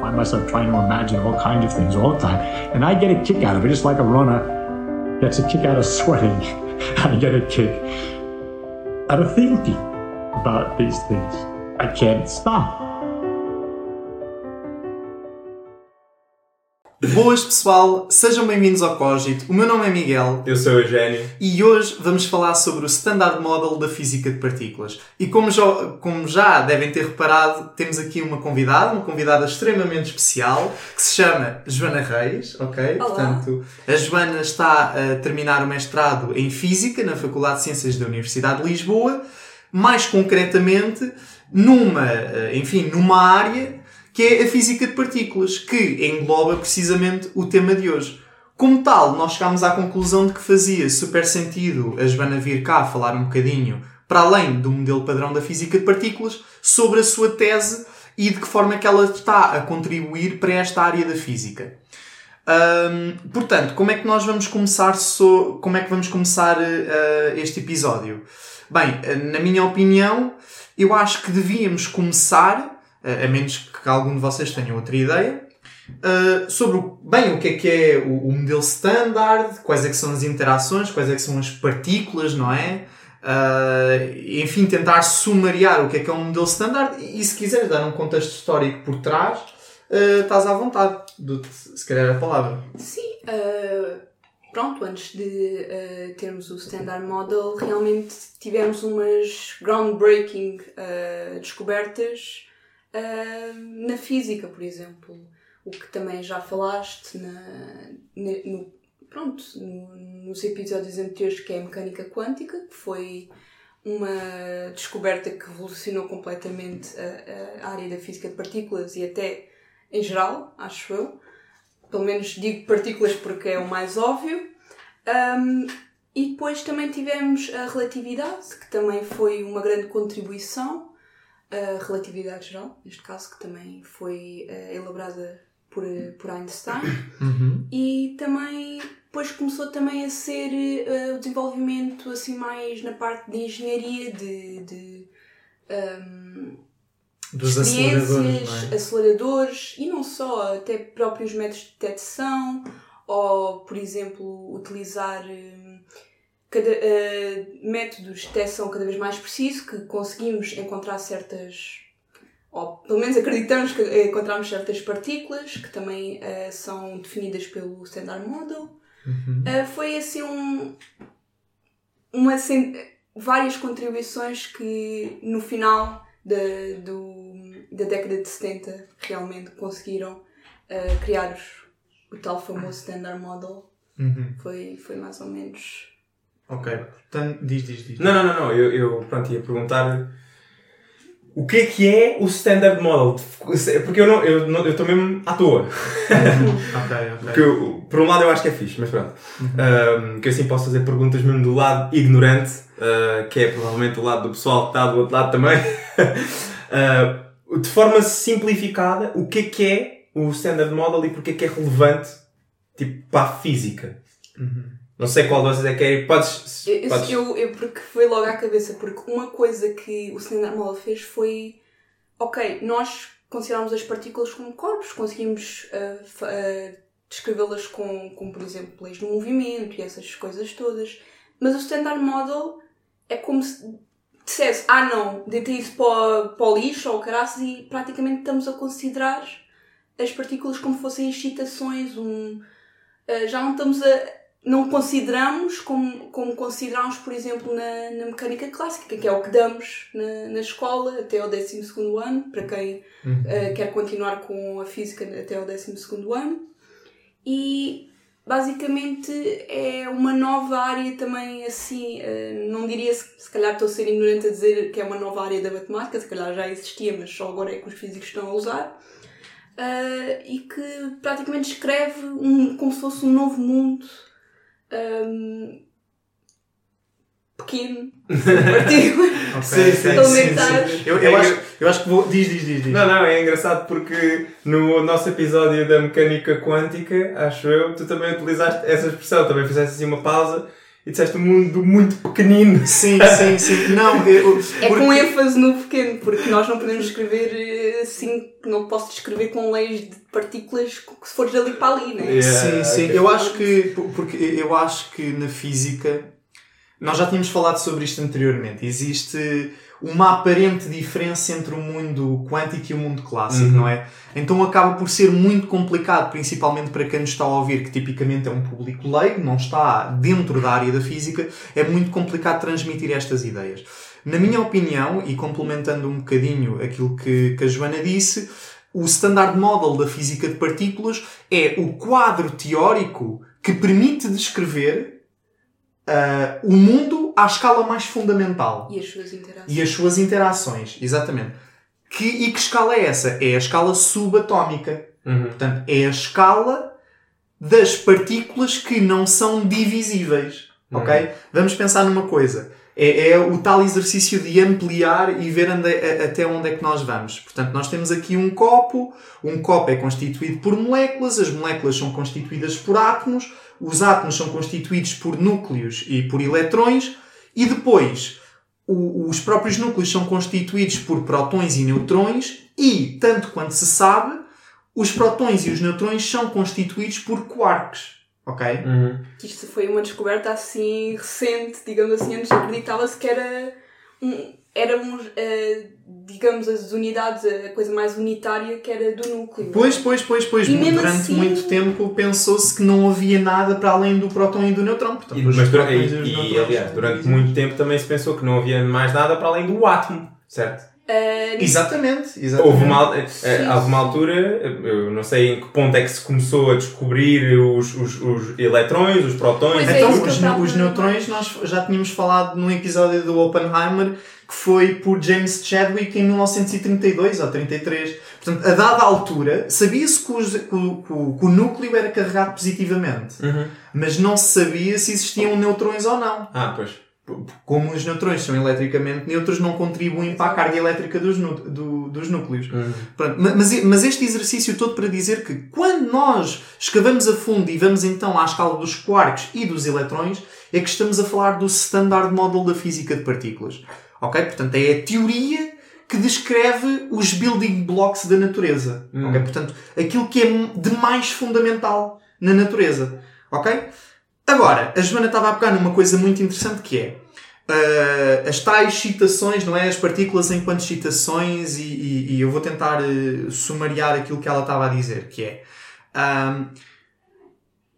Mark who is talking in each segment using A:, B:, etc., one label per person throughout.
A: find myself trying to imagine all kinds of things all the time. And I get a kick out of it, just like a runner gets a kick out of sweating. I get a kick out of thinking about these things. I can't stop.
B: Boas pessoal, sejam bem-vindos ao Cogito. O meu nome é Miguel.
C: Eu sou o Eugénio.
B: E hoje vamos falar sobre o Standard Model da Física de Partículas. E como já, como já devem ter reparado, temos aqui uma convidada, uma convidada extremamente especial, que se chama Joana Reis, ok?
D: Olá.
B: Portanto, a Joana está a terminar o mestrado em Física na Faculdade de Ciências da Universidade de Lisboa, mais concretamente numa, eh, enfim, numa área que é a física de partículas, que engloba precisamente o tema de hoje. Como tal, nós chegámos à conclusão de que fazia super sentido a Joana vir cá falar um bocadinho, para além do modelo padrão da física de partículas, sobre a sua tese e de que forma é que ela está a contribuir para esta área da física. Portanto, como é que nós vamos começar, so- como é que vamos começar eh, este episódio? Bem, eh, na minha opinião, eu acho que devíamos começar, a menos que algum de vocês tenha outra ideia, eh, sobre o, bem o que é que é o, o modelo standard, quais é que são as interações, quais é que são as partículas, não é? Eh, enfim, tentar sumariar o que é que é um modelo standard e, se quiseres dar um contexto histórico por trás, eh, estás à vontade. Se calhar, a palavra.
D: Sim, pronto, antes de ah, termos o Standard Model, realmente tivemos umas groundbreaking ah, descobertas ah, na física, por exemplo. O que também já falaste na, no, pronto, no- nos episódios anteriores, que é a mecânica quântica, que foi uma descoberta que revolucionou completamente a, a área da física de partículas e até em geral, acho eu pelo menos digo partículas porque é o mais óbvio. Um, e depois também tivemos a relatividade, que também foi uma grande contribuição, a relatividade geral, neste caso, que também foi eh, elaborada por, eh, por Einstein. E também depois começou também a ser eh, o desenvolvimento assim mais na parte de engenharia, de, de um,
B: Dos aceleradores, é?
D: aceleradores e não só, até próprios métodos de detecção ou, por exemplo, utilizar hum, cada, eh, métodos de detecção cada vez mais precisos que conseguimos encontrar certas, ou pelo menos acreditamos que encontramos certas partículas que também eh, são definidas pelo Standard Model. Eh, foi assim um, uma, cen- várias contribuições que no final da, do, da década de 70 realmente conseguiram criar os- o tal famoso Standard Model.
B: Uhum.
D: Foi, foi mais ou menos.
B: Ok. Portanto, diz, diz, diz.
C: Não, não, não, não. Eu, eu pronto, ia perguntar o que é que é o Standard Model? Porque eu não, eu não, eu estou mesmo à toa.
B: Ok, ok.
C: Porque eu, por um lado eu acho que é fixe, mas pronto. Um, que eu assim posso fazer perguntas mesmo do lado ignorante, uh, que é provavelmente o lado do pessoal que está do outro lado também. Uh, de forma simplificada, o que é que é o Standard Model e porque é que é relevante tipo, para a física? Não sei qual de vocês é que é. Podes.
D: Eu,
C: podes...
D: eu, eu- porque foi logo à cabeça, porque uma coisa que o Standard Model fez foi ok, nós consideramos as partículas como corpos, conseguimos fa- ah, descrevê-las com, com, por exemplo, leis do movimento e essas coisas todas, mas o Standard Model é como se dissesse, ah não, deitei isso para, para o lixo ou caraças e praticamente estamos a considerar as partículas como fossem excitações, um, ah, já não estamos a, não consideramos como, como consideramos, por exemplo, na, na mecânica clássica, que é o que damos na, na escola até ao 12 ano, para quem eh, quer continuar com a física até ao 12 ano. E basicamente é uma nova área também assim, eh, não diria se, se calhar estou a ser ignorante a dizer que é uma nova área da matemática, se calhar já existia, mas só agora é que os físicos estão a usar. eh, e que praticamente descreve um, como se fosse um novo mundo um, pequeno,
C: Sim, sim,
D: elementares.
B: Eu, eu, acho, eu acho que vou. Diz, diz, diz. diz.
C: Não, não, é engraçado porque no nosso episódio da mecânica quântica, acho eu, tu também utilizaste essa expressão, também fizeste assim uma pausa e disseste um mundo muito pequenino.
B: Sim, sim, sim. Não, eu,
D: É
B: porque-
D: com ênfase no pequeno, porque nós não podemos escrever eh, assim, não posso descrever com leis de partículas que se fores dali para ali, né?
C: Yeah.
B: Sim, sim.
C: ok.
B: Eu acho que. Porque eu acho que na física. Nós já tínhamos falado sobre isto anteriormente. Existe uma aparente diferença entre o mundo quântico e o mundo clássico,
C: Uhum.
B: não é? Então acaba por ser muito complicado, principalmente para quem nos está a ouvir, que tipicamente é um público leigo, não está dentro da área da física, é muito complicado transmitir estas ideias. Na minha opinião, e complementando um bocadinho aquilo que, que a Joana disse, o Standard Model da física de partículas é o quadro teórico que permite descrever ah, o mundo à escala mais fundamental
D: E as suas interações.
B: e as suas interações, exatamente. Que, e que escala é essa? É a escala subatómica.
C: Uhum.
B: Portanto, é a escala das partículas que não são divisíveis. Ok? Vamos pensar numa coisa. É, é o tal exercício de ampliar e ver onde- a- até onde é que nós vamos. Portanto, nós temos aqui um copo. Um copo é constituído por moléculas. As moléculas são constituídas por átomos. Os átomos são constituídos por núcleos e por eletrões. E depois, o- os próprios núcleos são constituídos por prótons e neutrões. E, tanto quanto se sabe, os prótons e os neutrões são constituídos por quarks. Ok?
C: Uhum.
D: Que isto foi uma descoberta assim recente, digamos assim, antes acreditava-se que era um, éramos, eh, digamos, as unidades, a coisa mais unitária que era do núcleo.
B: Pois, pois, pois, pois.
D: E mesmo
B: Durante
D: assim-
B: muito tempo pensou-se que não havia nada para além do próton e do neutrão. Portanto,
C: E, mas, dura-
B: prótons
C: e, e,
B: neutrões
C: aliás, durante muito tempo também se pensou que não havia mais nada para além do átomo, certo?
D: Eh,
B: Exatamente, exatamente.
C: Houve uma, eh, houve uma altura, eu não sei em que ponto é que se começou a descobrir os, os, os eletrões, os prótons.
D: Pois é,
B: Então, os, os neutrões, nós já tínhamos falado num episódio do Oppenheimer que foi por James Chadwick em 1932 ou 33. Portanto, a dada altura, sabia-se que, os- que o- que o- que o núcleo era carregado positivamente,
C: Uhum.
B: mas não se sabia se existiam neutrões ou não.
C: Ah, pois.
B: Como os neutrões são eletricamente neutros, não contribuem para a carga elétrica dos, do- dos núcleos.
C: Uhum.
B: Mas, mas este exercício todo para dizer que quando nós escavamos a fundo e vamos então à escala dos quarks e dos eletrões, é que estamos a falar do Standard Model da física de partículas. Ok? Portanto, é a teoria que descreve os building blocks da natureza.
C: Hum.
B: Ok? Portanto, aquilo que é de mais fundamental na natureza. Ok? Agora, a Joana estava a pegar numa coisa muito interessante que é ah, as tais citações, não é? As partículas enquanto citações, e, e- e eu vou tentar eh, sumariar aquilo que ela estava a dizer, que é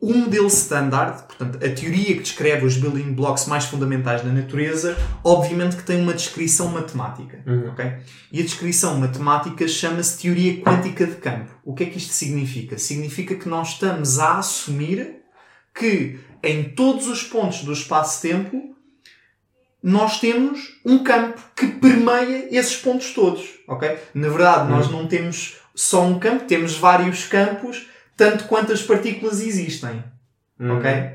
B: o modelo standard, portanto, a teoria que descreve os building blocks mais fundamentais da natureza, obviamente que tem uma descrição matemática.
C: Uhum.
B: ok? E a descrição matemática chama-se teoria quântica de campo. O que é que isto significa? Significa que nós estamos a assumir que em todos os pontos do espaço-tempo nós temos um campo que permeia esses pontos todos, ok? Na verdade, nós não temos só um campo, temos vários campos, tanto quanto as partículas existem,
C: Uhum.
B: ok?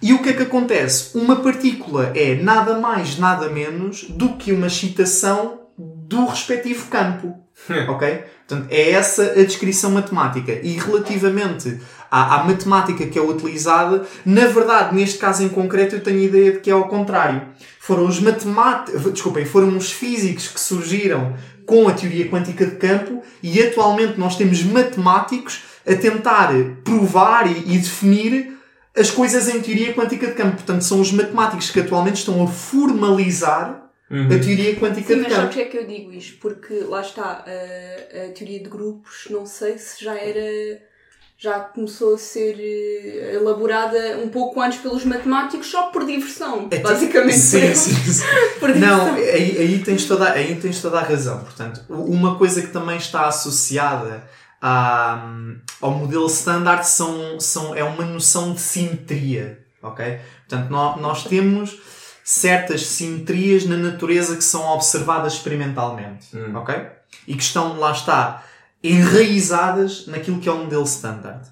B: E o que é que acontece? Uma partícula é nada mais, nada menos do que uma excitação do respectivo campo. ok? Portanto, é essa a descrição matemática. E relativamente à, à matemática que é utilizada, na verdade, neste caso em concreto, eu tenho a ideia de que é ao contrário. Foram os matemáticos, desculpem, foram os físicos que surgiram com a teoria quântica de campo e atualmente nós temos matemáticos a tentar provar e, e definir as coisas em teoria quântica de campo. Portanto, são os matemáticos que atualmente estão a formalizar
C: Uhum.
B: a teoria quântica
D: Sim,
B: de
D: mas
B: campo.
D: porque é que eu digo isto? Porque lá está, a, a teoria de grupos, não sei se já era. Já começou a ser eh, elaborada um pouco antes pelos matemáticos, só por diversão.
B: É tipo-
D: basicamente.
B: Sim, sim, sim.
D: Por
B: Não, aí, aí, tens toda, aí tens toda a razão. Portanto, uma coisa que também está associada à, ao modelo standard são, são, é uma noção de simetria. Ok? Portanto, nó- nós temos certas simetrias na natureza que são observadas experimentalmente.
C: Hum.
B: Ok? E que estão, lá está, enraizadas naquilo que é o modelo standard.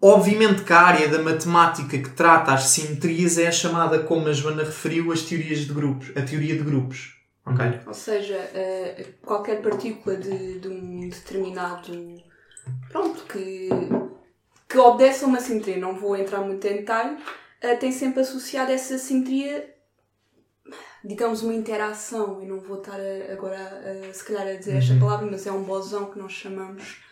B: Obviamente que a área da matemática que trata as simetrias é a chamada, como a Joana referiu, as teorias de grupos, a teoria de grupos. Ok?
D: Ou seja, eh, qualquer partícula de, de um determinado. Pronto, que, que obedece a uma simetria. Não vou entrar muito em detalhe, uh, tem sempre associado essa simetria, digamos, uma interação. Eu não vou estar a, agora, a, se calhar, a dizer esta palavra, mas é um bosão que nós chamamos.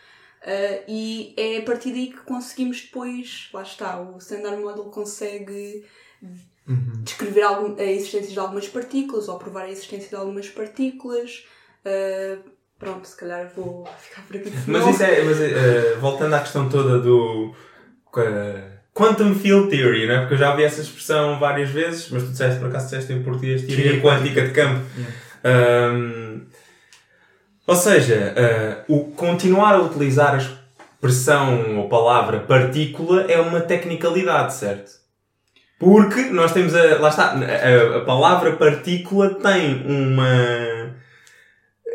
D: Uh, e é a partir daí que conseguimos depois, lá está, o Standard Model consegue descrever algum, a existência de algumas partículas ou provar a existência de algumas partículas. Uh, pronto, se calhar vou ficar por aqui.
C: Mas isso é, mas, uh, voltando à questão toda do Quantum Field Theory, não é? Porque eu já ouvi essa expressão várias vezes, mas tu disseste, por acaso disseste em português, teoria
B: Teoria
C: quântica de campo. Um, ou seja, uh, o continuar a utilizar a expressão ou palavra partícula é uma tecnicalidade, certo? Porque nós temos a. Lá está, a, a palavra partícula tem uma.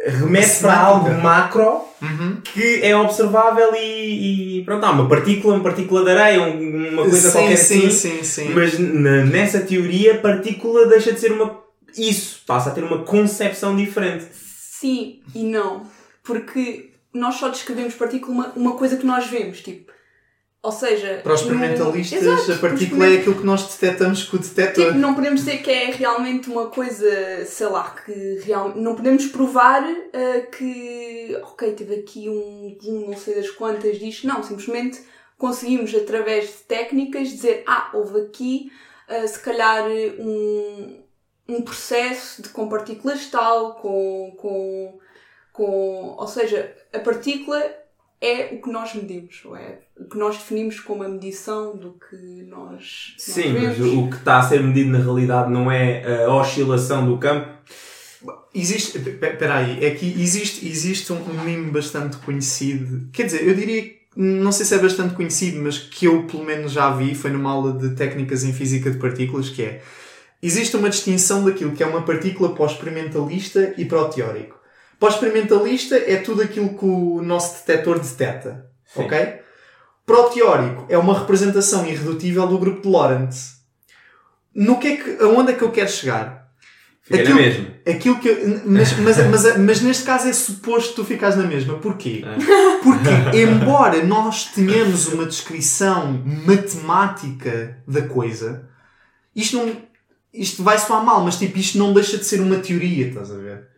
C: Remete para algo macro
B: Uhum.
C: que é observável e, e pronto, há uma partícula, uma partícula de areia, um- uma coisa
B: sim,
C: qualquer
B: sim,
C: assim.
B: sim, sim.
C: Mas na- nessa teoria, partícula deixa de ser uma. Isso, passa a ter uma concepção diferente.
D: Sim e não. Porque nós só descrevemos partícula uma, uma coisa que nós vemos, tipo. Ou seja.
B: Para os experimentalistas,
D: Exato,
B: a partícula é aquilo que nós detectamos com o detector.
D: Tipo, não podemos dizer que é realmente uma coisa, sei lá, que realmente. Não podemos provar ah, que, ok, teve aqui um, um não sei das quantas disto. Não, simplesmente conseguimos, através de técnicas, dizer, ah, houve aqui, ah, se calhar, um, um processo de com partículas tal, com, com, com. Ou seja, a partícula é o que nós medimos, ou é que nós definimos como a medição do que nós.
C: Sim,
D: nós
C: mas o que está a ser medido na realidade não é a oscilação do campo.
B: Existe, espera aí, é que existe, existe um, um meme bastante conhecido, quer dizer, eu diria, que- não sei se é bastante conhecido, mas que eu pelo menos já vi, foi numa aula de técnicas em física de partículas, que é, existe uma distinção daquilo que é uma partícula para o experimentalista e para o teórico. Para o experimentalista é tudo aquilo que o nosso detector detecta,
C: Sim.
B: ok? Para o teórico é uma representação irredutível do grupo de Lorentz. No que é que, aonde é que eu quero chegar?
C: Fica
B: Aquilo-
C: na mesma.
B: Aquilo que eu- mas, mas, mas, mas neste caso é suposto tu ficares na mesma. Porquê?
C: É.
B: Porque, embora nós tenhamos uma descrição matemática da coisa, isto não. Isto vai soar mal, mas tipo, isto não deixa de ser uma teoria, estás a ver?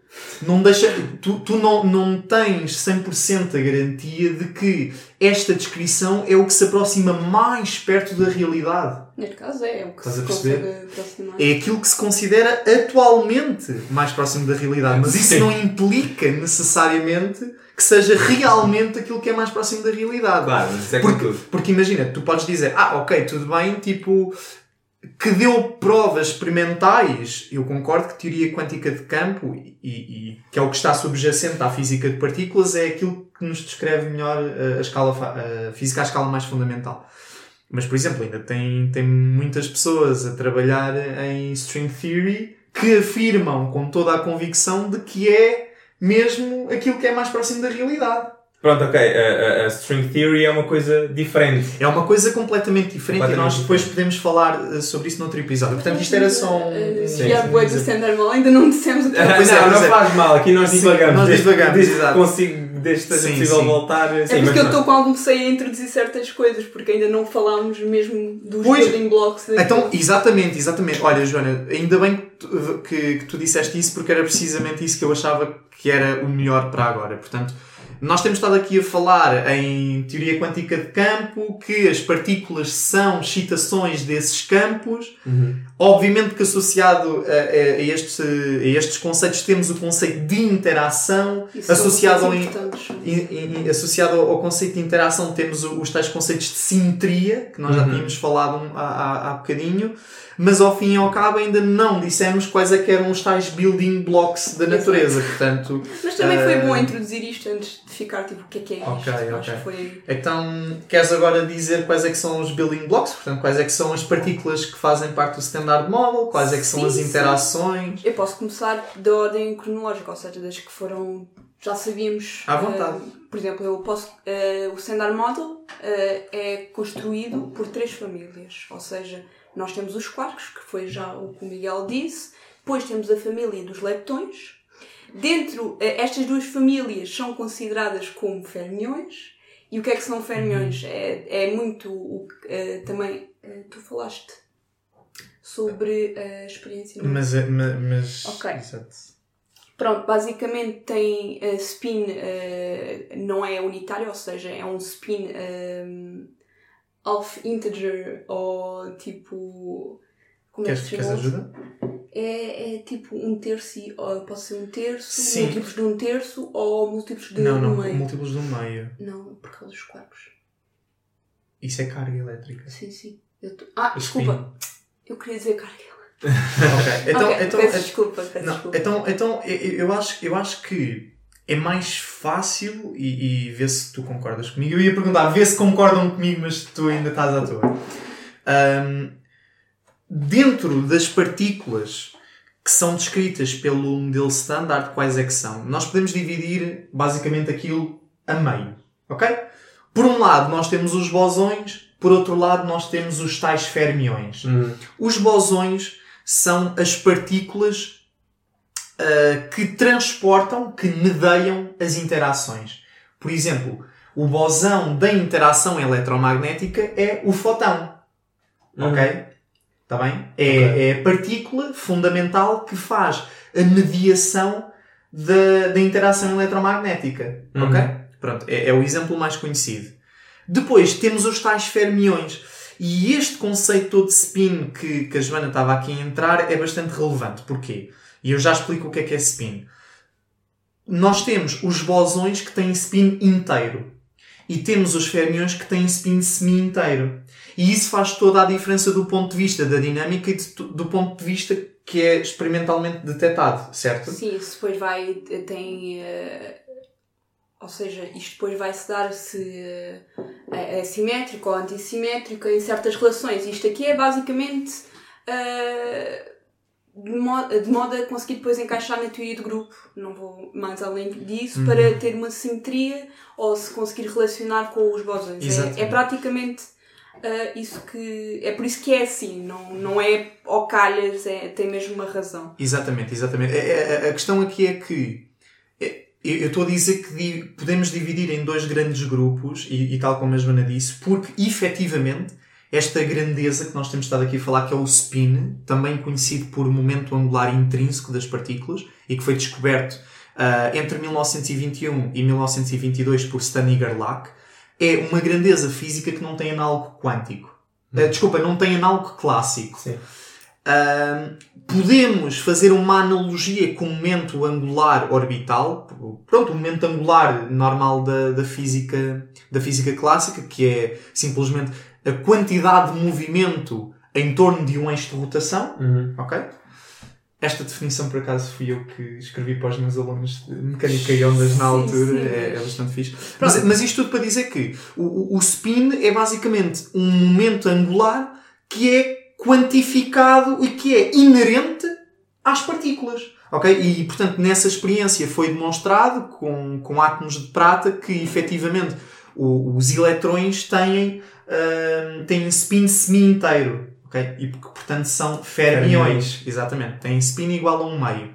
B: Não deixa, tu, tu não, não tens 100% a garantia de que esta descrição é o que se aproxima mais perto da realidade.
D: Neste caso é, é o que
B: Estás
D: se
B: a perceber?
D: consegue aproximar.
B: é aquilo que se considera atualmente mais próximo da realidade. Mas isso
C: Sim.
B: não implica necessariamente que seja realmente aquilo que é mais próximo da realidade.
C: Claro, mas isso é
B: Porque, porque imagina, tu podes dizer, ah, ok, tudo bem, tipo, que deu provas experimentais, eu concordo que teoria quântica de campo, e, e que é o que está subjacente à física de partículas, é aquilo que nos descreve melhor eh, a, escala, a física à escala mais fundamental. Mas, por exemplo, ainda tem, tem muitas pessoas a trabalhar em string theory que afirmam com toda a convicção de que é mesmo aquilo que é mais próximo da realidade.
C: Pronto, ok. A, a- a string theory é uma coisa diferente.
B: É uma coisa completamente diferente e
C: Completamente
B: nós depois podemos falar eh, sobre isso noutro episódio. Portanto, isto era só um.
D: Uh,
C: Sim,
D: Já
C: sim,
D: bué do
B: sim.
D: Standard Model, ainda não dissemos o que
B: Pois é,
C: não,
B: pois
C: não
B: é.
C: faz mal. Aqui nós divagamos.
B: nós divagamos,
C: desde que
B: exato.
C: consigo, desde que possível
B: sim.
C: voltar.
D: É
C: Sim,
D: porque eu
C: não.
D: estou com algum receio a introduzir certas coisas, porque ainda não falámos mesmo dos
B: Pois.
D: building blocks. daquilo.
B: Então, exatamente, exatamente. Olha, Joana, ainda bem que tu, que, que tu disseste isso porque era precisamente isso que eu achava que era o melhor para agora. Portanto, nós temos estado aqui a falar em teoria quântica de campo, que as partículas são excitações desses campos.
C: Uhum.
B: Obviamente que associado a, a- a este- a estes conceitos temos o conceito de interação,
D: Isso
B: associado ao, in- in- in- associado ao, conceito de interação temos os tais conceitos de simetria, que nós já
C: Uhum.
B: tínhamos falado há, há, há bocadinho, mas ao fim e ao cabo ainda não dissemos quais é que eram os tais building blocks da natureza, portanto...
D: Mas também foi
B: eh,
D: bom introduzir isto antes de ficar tipo, o que é que é isto?
B: Ok,
D: Acho
B: ok.
D: que foi.
B: Então, queres agora dizer quais é que são os building blocks? Portanto, quais é que são as partículas que fazem parte do Standard Model? Quais é que são
D: Sim,
B: as
D: sim.
B: interações?
D: Eu posso começar da ordem cronológica, ou seja, das que foram. Já sabíamos.
B: À vontade.
D: eh, por exemplo, eu posso. eh, o Standard Model eh, é construído por três famílias. Ou seja, nós temos os quarks, que foi já o que o Miguel disse. Depois temos a família dos leptões. Dentro, eh, estas duas famílias são consideradas como fermiões. E o que é que são fermiões? É, é muito o que eh, também. eh, tu falaste sobre a experiência.
B: Mas, é- ma- mas,
D: Ok.
B: exato.
D: Pronto, basicamente tem a spin, eh, não é unitário, ou seja, é um spin um, half integer ou tipo. Como é
B: Queres,
D: que se
B: queres ajuda?
D: É, é tipo um terço, e- ou pode ser um terço,
B: Sim.
D: múltiplos de um terço ou múltiplos de
B: não, não,
D: um meio.
B: múltiplos do meio.
D: Não, por causa dos quarks.
B: Isso é carga elétrica.
D: Sim, sim. Eu tô- Ah,
B: O
D: desculpa. Eu queria dizer carga.
B: ok, então,
D: Ok,
B: então,
D: peço desculpa, peço
B: Não,
D: desculpa.
B: então, então eu, eu acho, eu acho que é mais fácil e, e vê se tu concordas comigo. Eu ia perguntar, vê se concordam comigo, mas tu ainda estás à toa. Ahm, dentro das partículas que são descritas pelo modelo standard, quais é que são? Nós podemos dividir basicamente aquilo a meio, ok? Por um lado nós temos os bosões, por outro lado nós temos os tais fermiões.
C: Hum.
B: Os bosões são as partículas ah, que transportam, que medeiam as interações. Por exemplo, o bosão da interação eletromagnética é o fotão. Ok? Está bem? É, é a partícula fundamental que faz a mediação da, da interação eletromagnética.
C: Uhum.
B: Ok? Pronto, é, é o exemplo mais conhecido. Depois temos os tais fermiões. E este conceito todo de spin que, que a Joana estava aqui a entrar é bastante relevante. Porquê? E eu já explico o que é que é spin. Nós temos os bosões que têm spin inteiro. E temos os fermiões que têm spin semi-inteiro. E isso faz toda a diferença do ponto de vista da dinâmica e de- do ponto de vista que é experimentalmente detectado, certo?
D: Sim, isso depois vai. tem. eh, ou seja, isto depois vai-se dar se eh, é, é simétrico ou antissimétrico em certas relações. Isto aqui é basicamente. eh, de, modo, de modo a conseguir depois encaixar na teoria de grupo, não vou mais além disso,
B: Uhum.
D: para ter uma simetria ou se conseguir relacionar com os bosões. É, é praticamente eh, isso que. É por isso que é assim, não, não é ao calhas, é, tem mesmo uma razão.
B: Exatamente, exatamente. É- é- A questão aqui é que é, eu eu estou a dizer que di- podemos dividir em dois grandes grupos, e, e tal como a Joana disse, porque efetivamente esta grandeza que nós temos estado aqui a falar, que é o spin, também conhecido por momento angular intrínseco das partículas, e que foi descoberto ah, entre 1921 e 1922 por Stanley Gerlach, é uma grandeza física que não tem análogo quântico. Ah, desculpa, não tem análogo clássico. Ahm, podemos fazer uma analogia com o momento angular orbital. Pronto, o momento angular normal da, da, física, da física clássica, que é simplesmente a quantidade de movimento em torno de um eixo de rotação.
C: Uhum.
B: Ok? Esta definição, por acaso, fui eu que escrevi para os meus alunos de mecânica e ondas na
D: Sim,
B: altura.
D: sim,
B: é, é
D: mas-
B: bastante fixe. Mas, mas isto tudo para dizer que o, o- o spin é basicamente um momento angular que é quantificado e que é inerente às partículas. Ok? E, portanto, nessa experiência foi demonstrado com, com átomos de prata que, efetivamente, o- os eletrões têm, hum, têm spin semi-inteiro. ok? E, portanto, são fermiões. Exatamente. Têm spin igual a um meio.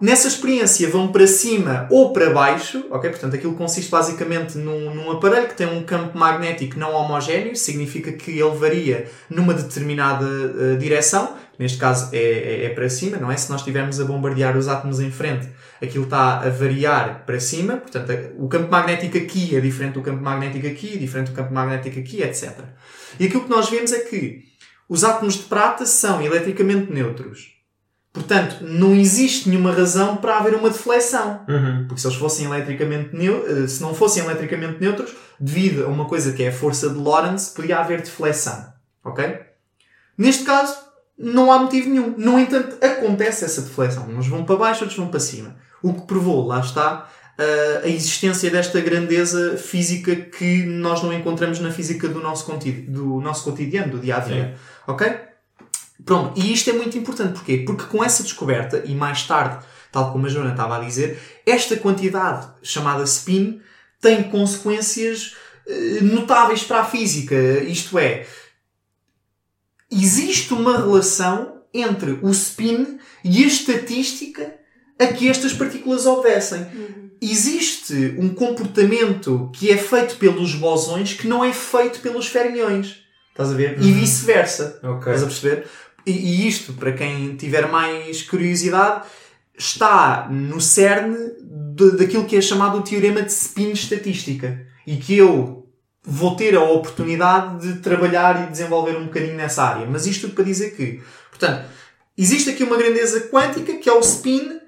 B: Nessa experiência vão para cima ou para baixo, ok? Portanto, aquilo consiste basicamente num, num aparelho que tem um campo magnético não homogéneo, significa que ele varia numa determinada eh, direção, neste caso é, é- é para cima, não é? Se nós estivermos a bombardear os átomos em frente, aquilo está a variar para cima, portanto, o campo magnético aqui é diferente do campo magnético aqui, diferente do campo magnético aqui, etc. E aquilo que nós vemos é que os átomos de prata são eletricamente neutros. Portanto, não existe nenhuma razão para haver uma deflexão.
C: Uhum.
B: Porque se eles fossem eletricamente eh, se não fossem eletricamente neutros, devido a uma coisa que é a força de Lorentz, podia haver deflexão. Ok? Neste caso, não há motivo nenhum. No entanto, acontece essa deflexão. Uns vão para baixo, outros vão para cima. O que provou, lá está, eh, a existência desta grandeza física que nós não encontramos na física do nosso, do nosso cotidiano, do dia a dia. Ok? Pronto, e isto é muito importante. Porquê? Porque com essa descoberta, e mais tarde, tal como a Joana estava a dizer, esta quantidade chamada spin tem consequências eh, notáveis para a física. Isto é, existe uma relação entre o spin e a estatística a que estas partículas obedecem. Existe um comportamento que é feito pelos bosões que não é feito pelos fermiões. Estás a ver? E vice-versa.
C: Ok.
B: Estás a perceber? e, e isto, para quem tiver mais curiosidade, está no cerne de, daquilo que é chamado o teorema de spin estatística. E que eu vou ter a oportunidade de trabalhar e desenvolver um bocadinho nessa área. Mas isto tudo para dizer que, portanto, existe aqui uma grandeza quântica que é o spin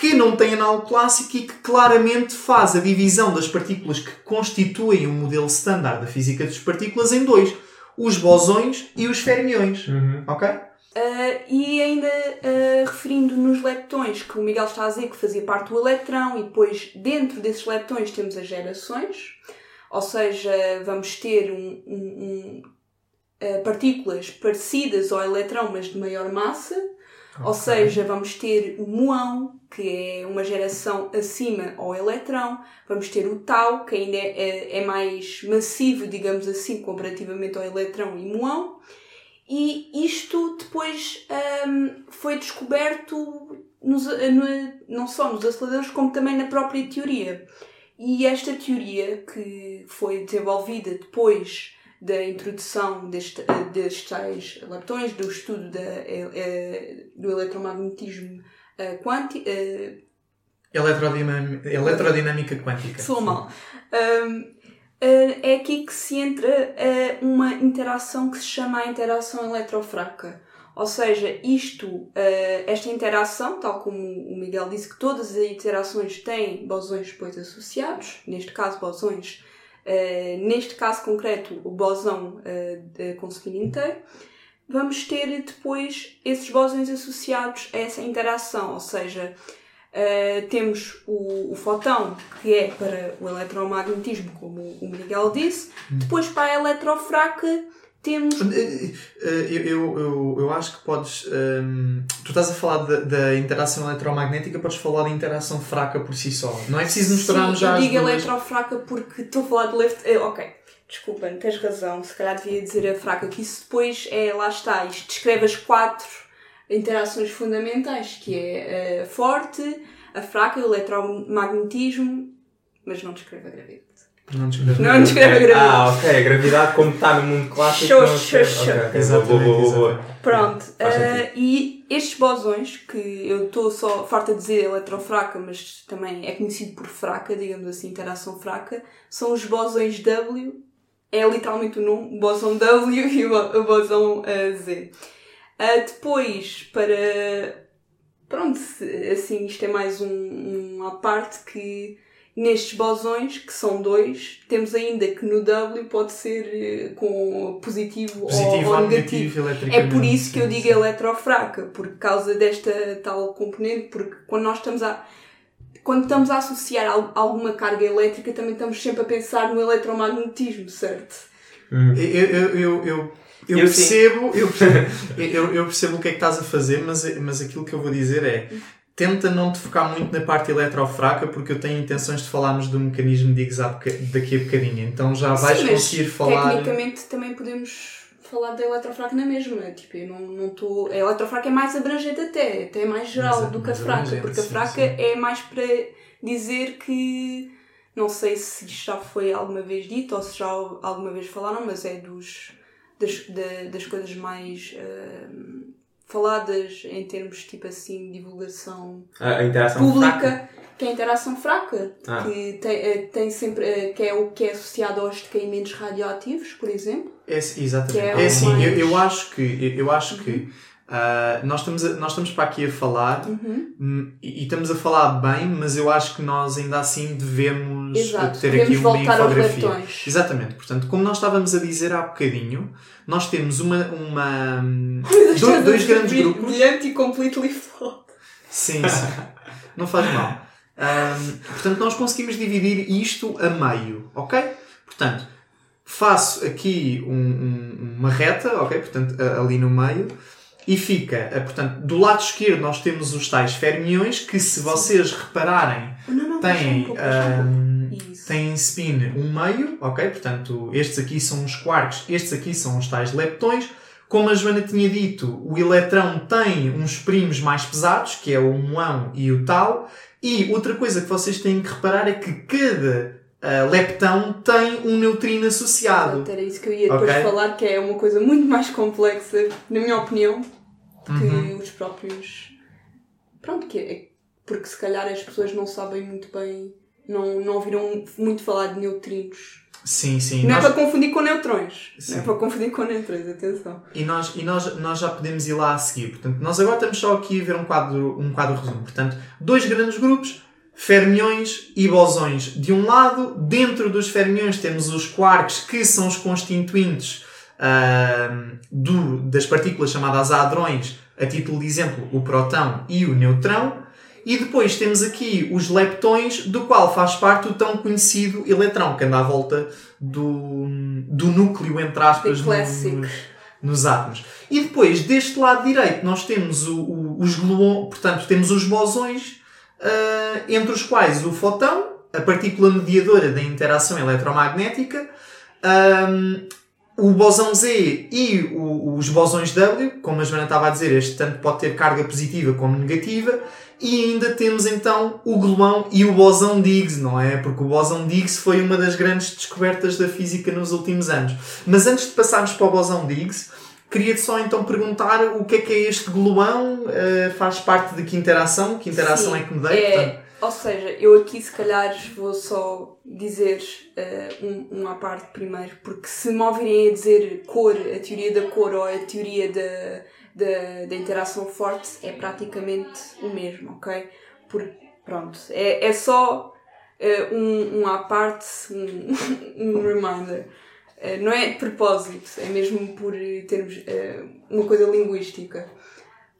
B: que não tem análise clássico e que claramente faz a divisão das partículas que constituem o modelo standard da física das partículas em dois: os bosões e os fermiões. Ok?
D: Uh, e ainda uh, referindo nos leptões, que o Miguel está a dizer que fazia parte do eletrão, e depois dentro desses leptões temos as gerações, ou seja, vamos ter um, um, um, uh, partículas parecidas ao eletrão, mas de maior massa, okay. ou seja, vamos ter o muão, que é uma geração acima ao eletrão, vamos ter o tau, que ainda é, é, mais massivo, digamos assim, comparativamente ao eletrão e muão. E isto depois um, foi descoberto nos, no, não só nos aceleradores, como também na própria teoria. E esta teoria, que foi desenvolvida depois da introdução deste, destes tais leptões, do estudo da, é, do eletromagnetismo quântico.
B: Eletrodinâmica, eletrodinâmica quântica.
D: Sou mal. Um, é aqui que se entra uma interação que se chama a interação eletrofraca. Ou seja, isto, esta interação, tal como o Miguel disse que todas as interações têm bosões depois associados, neste caso bosões, neste caso concreto o bosão uh, com spin inteiro, vamos ter depois esses bosões associados a essa interação, ou seja, Uh, temos o, o, fotão, que é para o eletromagnetismo, como o Miguel disse. Hum. Depois, para a eletrofraca, temos. Uh,
B: eu, eu, eu, eu, acho que podes. Um, tu estás a falar da, interação eletromagnética, podes falar da interação fraca por si só. Não é preciso misturarmos já.
D: Eu digo eletrofraca porque estou a falar de left. Uh, ok, desculpa, tens razão. Se calhar devia dizer a fraca, que isso depois é. Lá está, isto descreve as quatro interações fundamentais, que é a forte, a fraca, o eletromagnetismo, mas não descreve a gravidade.
B: Não descreve,
D: não descreve a gravidade.
C: Ah, ok, a gravidade como está no mundo clássico.
D: Show,
C: não
D: show, show.
C: Okay, boa, boa, boa,
D: Pronto, uh, e estes bosões, que eu estou só farta de dizer eletrofraca, mas também é conhecido por fraca, digamos assim, interação fraca, são os bosões W, é literalmente o nome, o bosão W e o bosão uh, Z. Uh, depois, para. Pronto, assim, isto é mais um, uma parte que nestes bosões, que são dois, temos ainda que no W pode ser eh, com positivo,
B: positivo
D: ou,
B: ou, negativo.
D: É por isso que eu digo eletrofraca, por causa desta tal componente, porque quando nós estamos a. Quando estamos a associar alguma carga elétrica, também estamos sempre a pensar no eletromagnetismo, certo?
B: Hum. Eu, eu, eu, eu eu, eu percebo, eu, eu, eu, percebo o que é que estás a fazer, mas, mas aquilo que eu vou dizer é tenta não te focar muito na parte eletrofraca porque eu tenho intenções de falarmos do mecanismo de exato daqui a bocadinho. Então já vais
D: Sim,
B: conseguir falar.
D: Tecnicamente também podemos falar da eletrofraca na mesma. Tipo, eu não estou. Tô... A eletrofraca é mais abrangente até, até é mais geral mas, do que a fraca, porque a fraca sim. é mais para dizer que. Não sei se isto já foi alguma vez dito ou se já alguma vez falaram, mas é dos das, das coisas mais uh, faladas em termos tipo assim divulgação
C: a interação
D: pública
C: fraca.
D: que é a interação fraca ah. que tem, eh, tem sempre uh, que é o que é associado aos decaímentos radioativos por exemplo
B: é, exatamente é, é assim mais... eu, eu acho que eu acho uhum. que Uh, nós, estamos a, nós estamos para aqui a falar
D: uhum.
B: Hum, e, e, estamos a falar bem, mas eu acho que nós ainda assim devemos
D: Exato,
B: ter aqui uma
D: infografia.
B: Exatamente, portanto, como nós estávamos a dizer há bocadinho, nós temos uma. uma
D: dois,
B: dois grandes grupos.
D: Brilhante e completely flawed.
B: Sim, sim. Não faz mal. Um, portanto, nós conseguimos dividir isto a meio, ok? Portanto, faço aqui um, um, uma reta, ok? Portanto, ali no meio e fica, eh, portanto, do lado esquerdo nós temos os tais fermiões que, se vocês repararem,
D: não, não,
B: têm,
D: um um,
B: têm spin um meio, ok? Portanto, estes aqui são os quarks, estes aqui são os tais leptões. Como a Joana tinha dito, o eletrão tem uns primos mais pesados, que é o muão e o tal. E outra coisa que vocês têm que reparar é que cada uh, leptão tem um neutrino associado.
D: Era isso que eu ia depois okay? falar, que é uma coisa muito mais complexa, na minha opinião. Que os próprios. Pronto, que é. Porque se calhar as pessoas não sabem muito bem, não, não ouviram muito falar de neutrinos.
B: Sim, sim.
D: Não
B: nós-
D: é para confundir com neutrões.
B: Sim.
D: Não é para confundir com neutrões, atenção.
B: E nós, e nós, nós já podemos ir lá a seguir. Portanto, nós agora estamos só aqui a ver um quadro, um quadro resumo. Portanto, dois grandes grupos, fermiões e bosões. De um lado, dentro dos fermiões temos os quarks, que são os constituintes ahm, do, das partículas chamadas hadrões, a título de exemplo, o próton e o neutrão. E depois temos aqui os leptões, do qual faz parte o tão conhecido eletrão, que anda à volta do, do núcleo, entre aspas,
D: classic.
B: nos, nos átomos. E depois, deste lado direito, nós temos o- o- os gluões, portanto, temos os bosões, ah, entre os quais o fotão, a partícula mediadora da interação eletromagnética, ahm, o bosão Z e o- os bosões W, como a Joana estava a dizer, este tanto pode ter carga positiva como negativa, e ainda temos então o gluão e o bosão Higgs, não é? Porque o bosão Higgs foi uma das grandes descobertas da física nos últimos anos. Mas antes de passarmos para o bosão Higgs, queria-te só então perguntar o que é que é este gluão, eh, faz parte de que interação? Que interação
D: Sim,
B: é que me dei?
D: é-
B: Portanto,
D: Ou seja, eu aqui se calhar vou só dizer eh, um, um à parte primeiro, porque se me ouvirem a dizer cor, a teoria da cor ou a teoria da, da, da interação forte, é praticamente o mesmo, ok? Porque, pronto, é, é só eh, um, um à parte, um, um reminder. Eh, não é de propósito, é mesmo por termos uma coisa linguística.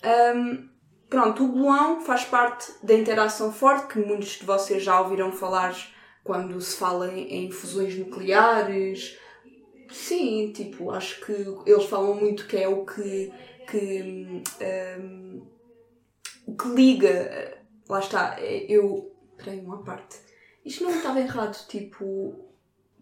D: Ahm, Pronto, o gluão faz parte da interação forte, que muitos de vocês já ouviram falar quando se fala em, fusões nucleares. Sim, tipo, acho que eles falam muito que é o que, que hum, o que liga. Lá está, eu. Peraí, uma parte. Isto não estava errado, tipo.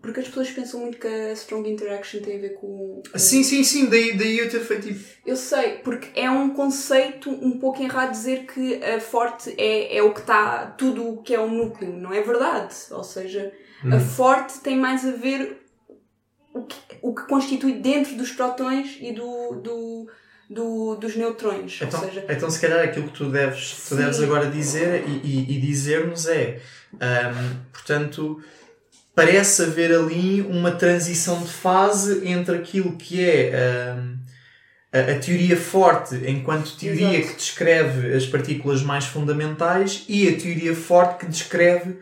D: Porque as pessoas pensam muito que a strong interaction tem a ver com. com-
B: sim, sim, sim, daí, daí eu ter feito tipo.
D: eu sei, porque é um conceito um pouco errado dizer que a forte é, é o que está, tudo o que é o núcleo. Não é verdade. Ou seja, a forte tem mais a ver o que, o que constitui dentro dos prótons e do, do, do- dos neutrões.
B: Então,
D: ou seja,
B: então, se calhar, aquilo que tu deves, tu deves agora dizer e, e- e dizer-nos é, ahm, portanto, parece haver ali uma transição de fase entre aquilo que é ahm, a, a teoria forte enquanto teoria
D: Exato.
B: que descreve as partículas mais fundamentais e a teoria forte que descreve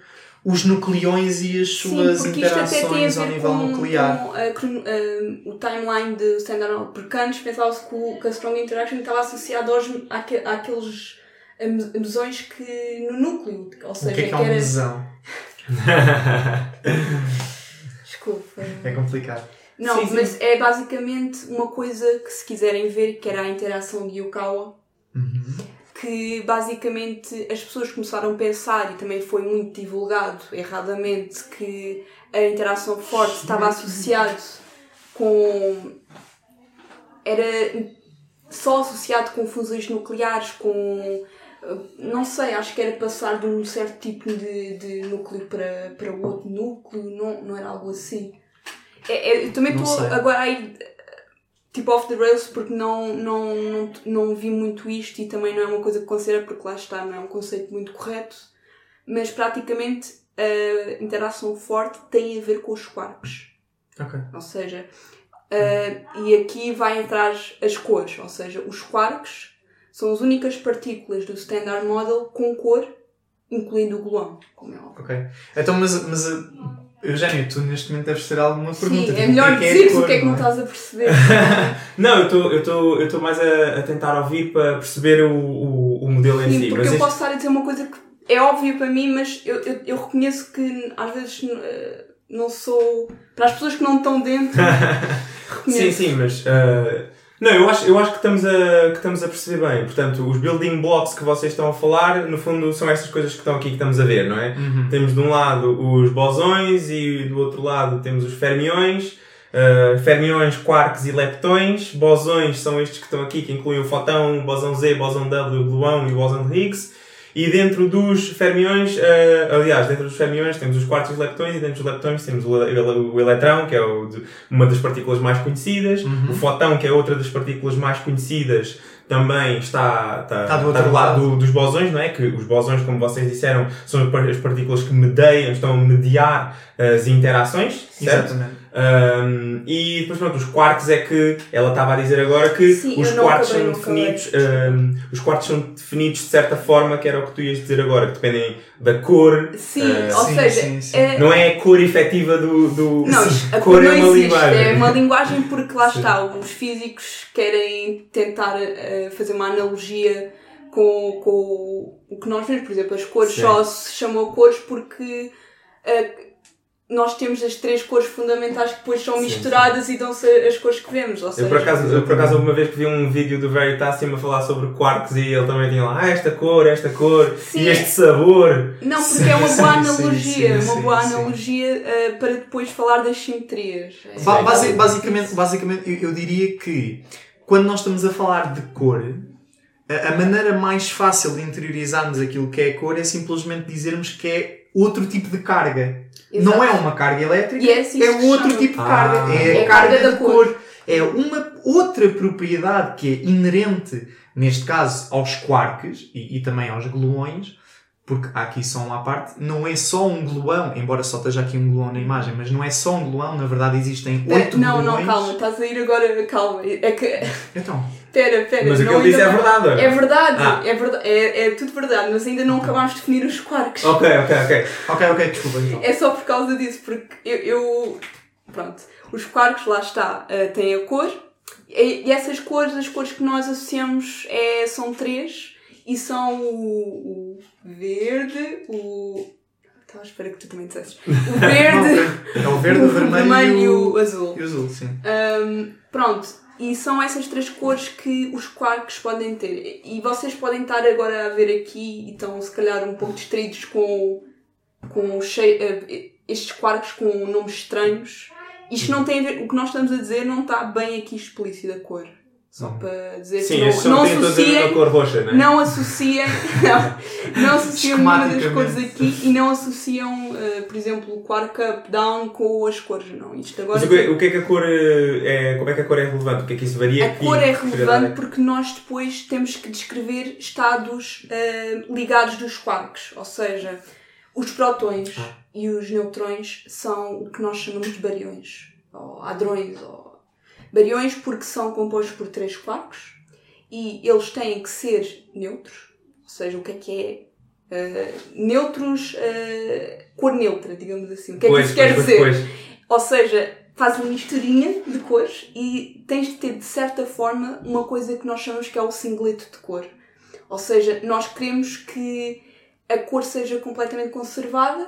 B: os nucleões e as suas
D: Sim,
B: interações ao nível
D: com,
B: nuclear.
D: com a crono- ah, o timeline de Standard Oil. Porque antes pensava-se que, o- que a Strong Interaction estava associada aos, àque, àqueles mes- mesões que no núcleo. Ou
B: O
D: seja,
B: que é que é uma
D: era...
B: mesão?
D: Desculpa.
B: É complicado.
D: Não,
C: Sim, sim.
D: mas é basicamente uma coisa que se quiserem ver, que era a interação de Yukawa,
B: Uhum.
D: que basicamente as pessoas começaram a pensar, e também foi muito divulgado erradamente, que a interação forte estava associado com... era só associado com fusões nucleares, com... Não sei, acho que era passar de um certo tipo de, de núcleo para, para outro núcleo, não, não era algo assim. É, é, eu também estou agora aí tipo off the rails porque não, não, não, não vi muito isto e também não é uma coisa que considero porque lá está, não é um conceito muito correto, mas praticamente a interação forte tem a ver com os quarks.
B: Ok.
D: Ou seja, ah, e aqui vai entrar as cores, ou seja, os quarks são as únicas partículas do Standard Model com cor, incluindo o gluão, como é óbvio.
B: Ok. Então, mas, mas uh, Eugénio, tu neste momento deves ter alguma pergunta.
D: Sim,
B: tipo,
D: é melhor
B: o que é
D: dizer o que é que não
B: é?
D: estás a perceber.
C: Não, eu estou mais a, a tentar ouvir para perceber o, o, o modelo em
D: Sim,
C: si.
D: porque
C: Mas
D: eu
C: isto-
D: posso estar a dizer uma coisa que é óbvia para mim, mas eu, eu, eu reconheço que às vezes eh, não sou. Para as pessoas que não estão dentro, reconheço.
C: Sim, sim, mas. ah, não, eu acho, eu acho que, estamos a, que estamos a perceber bem. Portanto, os building blocks que vocês estão a falar, no fundo, são estas coisas que estão aqui que estamos a ver, não é?
B: Uhum.
C: Temos de um lado os bosões e do outro lado temos os fermiões. Uh, fermiões, quarks e leptões. Bosões são estes que estão aqui, que incluem o fotão, o bosão Z, o bosão W, o gluão e o bosão de Higgs. E dentro dos fermiões, uh, aliás, dentro dos fermiões temos os quarks e os leptões, e dentro dos leptões temos o, ele- o eletrão, que é o uma das partículas mais conhecidas, o fotão, que é outra das partículas mais conhecidas, também está, está,
B: Está do outro lado.
C: do- dos bosões, não é? Que os bosões, como vocês disseram, são as partículas que mediam, estão a mediar as interações, certo?
B: Exatamente.
C: Um, e depois pronto, os quarks é que ela estava a dizer agora que
D: Sim,
C: os
D: acabei,
C: são definidos um, os quarks são definidos de certa forma que era o que tu ias dizer agora, que dependem da cor
D: Sim,
C: eh,
D: ou
B: sim,
D: seja,
B: sim, sim.
D: é-
C: não é a cor efetiva do, do
D: Não, a
C: cor
D: cor não
C: é uma
D: existe.
C: linguagem
D: É uma linguagem porque lá está, os físicos querem tentar eh, fazer uma analogia com, com o que nós vemos. Por exemplo, as cores
C: Sim.
D: só se chamam cores porque eh, nós temos as três cores fundamentais que depois são
C: Sim,
D: misturadas e dão-se as cores que vemos. Ou seja,
C: Eu por, acaso, eu por acaso houve uma vez que vi um vídeo do Veritasium a falar sobre quarks e ele também tinha lá ah, esta cor, esta cor
D: Sim,
C: e
D: é-
C: este sabor.
D: Não, porque é uma
B: Sim,
D: boa
B: sim,
D: analogia,
B: sim,
D: uma
B: sim,
D: boa
B: sim.
D: analogia eh, para depois falar das simetrias. É-
B: Ba-
C: Sim.
B: basi- basicamente, basicamente eu, eu diria que quando nós estamos a falar de cor, a, a maneira mais fácil de interiorizarmos aquilo que é cor é simplesmente dizermos que é outro tipo de carga.
D: Exato.
B: Não é uma carga elétrica,
D: E é assim
B: é
D: que se
B: outro
D: chama.
B: tipo de
C: Ah.
B: carga. É,
D: É
B: a
D: a
B: carga,
D: carga
B: da
D: da
B: cor.
D: cor.
B: É uma outra propriedade que é inerente, neste caso, aos quarks e, e também aos gluões, porque há aqui só uma parte, não é só um gluão, embora só esteja aqui um gluão na imagem, mas não é só um gluão, na verdade existem oito
D: não,
B: gluões.
D: não, calma, estás a ir agora, calma. É que.
B: Então,
D: Pera, pera.
C: Mas o que
D: não,
C: ele disse é
D: não-
C: verdade.
D: É verdade,
C: Ah.
D: é, verdade é, é tudo verdade, mas ainda não acabámos de definir os quarks.
C: Ok, ok, ok.
B: ok, ok, desculpa então.
D: É só por causa disso, porque eu. eu- pronto. Os quarks, lá está, eh, têm a cor, e, e essas cores, as cores que nós associamos é, são três, e são o, o verde, o. Estava à espera que tu também dissesses. O verde,
B: É o verde, o vermelho,
D: e
B: e
D: o azul.
B: e o azul, sim.
D: Hum, pronto, e são essas três cores que os quarks podem ter. E vocês podem estar agora a ver aqui e estão se calhar um pouco distraídos com, com eh, estes quarks com nomes estranhos. Isto não tem a ver, o que nós estamos a dizer não está bem aqui explícito a cor. Só para dizer
C: Sim,
D: que não, não associem,
C: cor roxa, não é?
D: não associem, não, não associam nenhuma das cores aqui e não associam, eh, por exemplo, o quark up, down com as cores. Não, isto agora
C: Mas o que, o que é que a cor eh, é. Como é que a cor é relevante? O que é que isso varia?
D: A cor é relevante porque nós depois temos que descrever estados ah, ligados dos quarks, ou seja, os prótons
C: Ah.
D: e os neutrões são o que nós chamamos de bariões, ou hadrões, ou bariões porque são compostos por três quarks e eles têm que ser neutros, ou seja, o que é que é ah, neutros, ah, cor neutra, digamos assim. O que é que
C: Pois,
D: isso quer
C: pois,
D: dizer?
C: pois.
D: Ou seja, faz uma misturinha de cores e tens de ter, de certa forma, uma coisa que nós chamamos que é o singleto de cor. Ou seja, nós queremos que a cor seja completamente conservada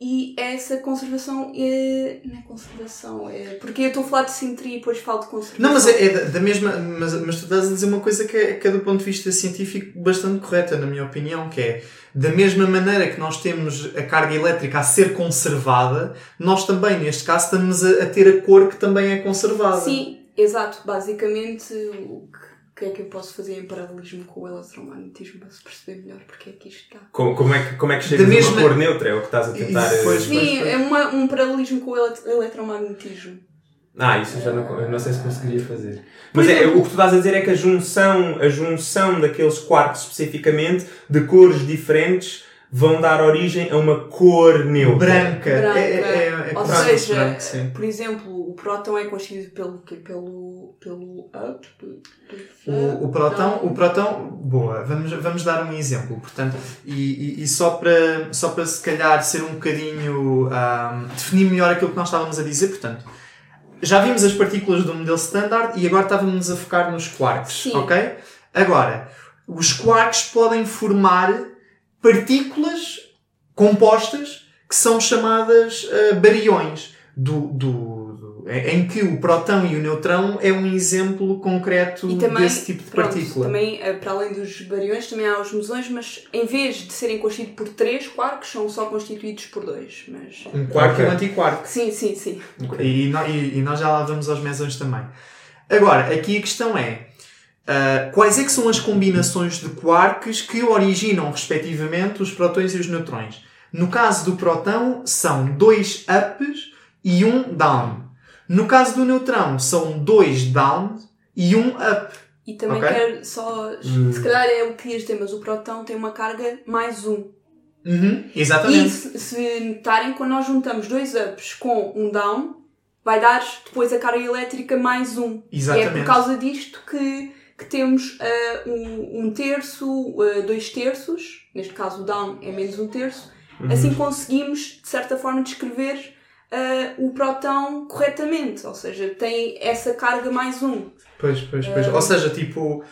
D: e essa conservação é. Não é conservação, é. Porque eu estou a falar de simetria e depois falo de conservação.
B: Não, mas é, é da, da mesma. Mas, mas tu estás a dizer uma coisa que é, que é do ponto de vista científico bastante correta, na minha opinião, que é da mesma maneira que nós temos a carga elétrica a ser conservada, nós também, neste caso, estamos a, a ter a cor que também é conservada.
D: Sim, exato. Basicamente, o que, que é que eu posso fazer em paralelismo com o eletromagnetismo para se perceber melhor porque é que isto está.
C: Como, como é que, como é que chegas
B: Da
C: a
B: mesma-
C: uma cor neutra? É o que estás a tentar.
B: Isso, pois,
C: eh,
B: pois.
D: Sim, é uma, um paralelismo com o elet- eletromagnetismo.
C: Ah, isso eu já não, eu não sei se conseguiria fazer. Mas é, o que tu estás a dizer é que a junção, a junção daqueles quarks especificamente, de cores diferentes, vão dar origem a uma cor neutra.
B: Branca.
D: Branca.
B: É, é, é, é
D: Ou
B: branco,
D: seja,
B: branco, sim.
D: por exemplo, o próton é constituído pelo quê? Pelo, pelo?
B: O, o próton, o próton, boa, vamos, vamos dar um exemplo, portanto, e, e, e só, para, só para se calhar ser um bocadinho, ahm, definir melhor aquilo que nós estávamos a dizer, portanto, já vimos as partículas do modelo standard e agora estávamos a focar nos quarks,
D: Sim.
B: ok? Agora, os quarks podem formar partículas compostas que são chamadas ah, bariões, do, do, do- em em que o próton e o neutrão é um exemplo concreto
D: E também,
B: desse tipo de
D: pronto,
B: partícula.
D: também, eh, para além dos bariões, também há os mesões, mas em vez de serem constituídos por três quarks, são só constituídos por dois. Mas...
B: Um quark
C: Ok.
B: e um antiquark.
D: Sim, sim, sim.
B: E, no- e- e nós já lá vamos aos mesões também. Agora, aqui a questão é ah, quais é que são as combinações de quarks que originam, respectivamente, os prótons e os neutrões? No caso do próton, são dois ups e um down. No caso do neutrão, são dois downs e um up.
D: E também
B: Ok.
D: quero só.
C: Hum.
D: Se calhar é o que querias dizer, mas o próton tem uma carga mais um.
B: Uhum,
D: E
B: exatamente.
D: se, se notarem, quando nós juntamos dois ups com um down, vai dar depois a carga elétrica mais um. E é
B: Exatamente.
D: por causa disto que, que temos ah, um, um terço, ah, dois terços, neste caso o down é menos um terço,
B: Uhum.
D: assim conseguimos, de certa forma, descrever ah, o próton corretamente, ou seja, tem essa carga mais um.
B: Pois, pois, pois. Ou seja, tipo.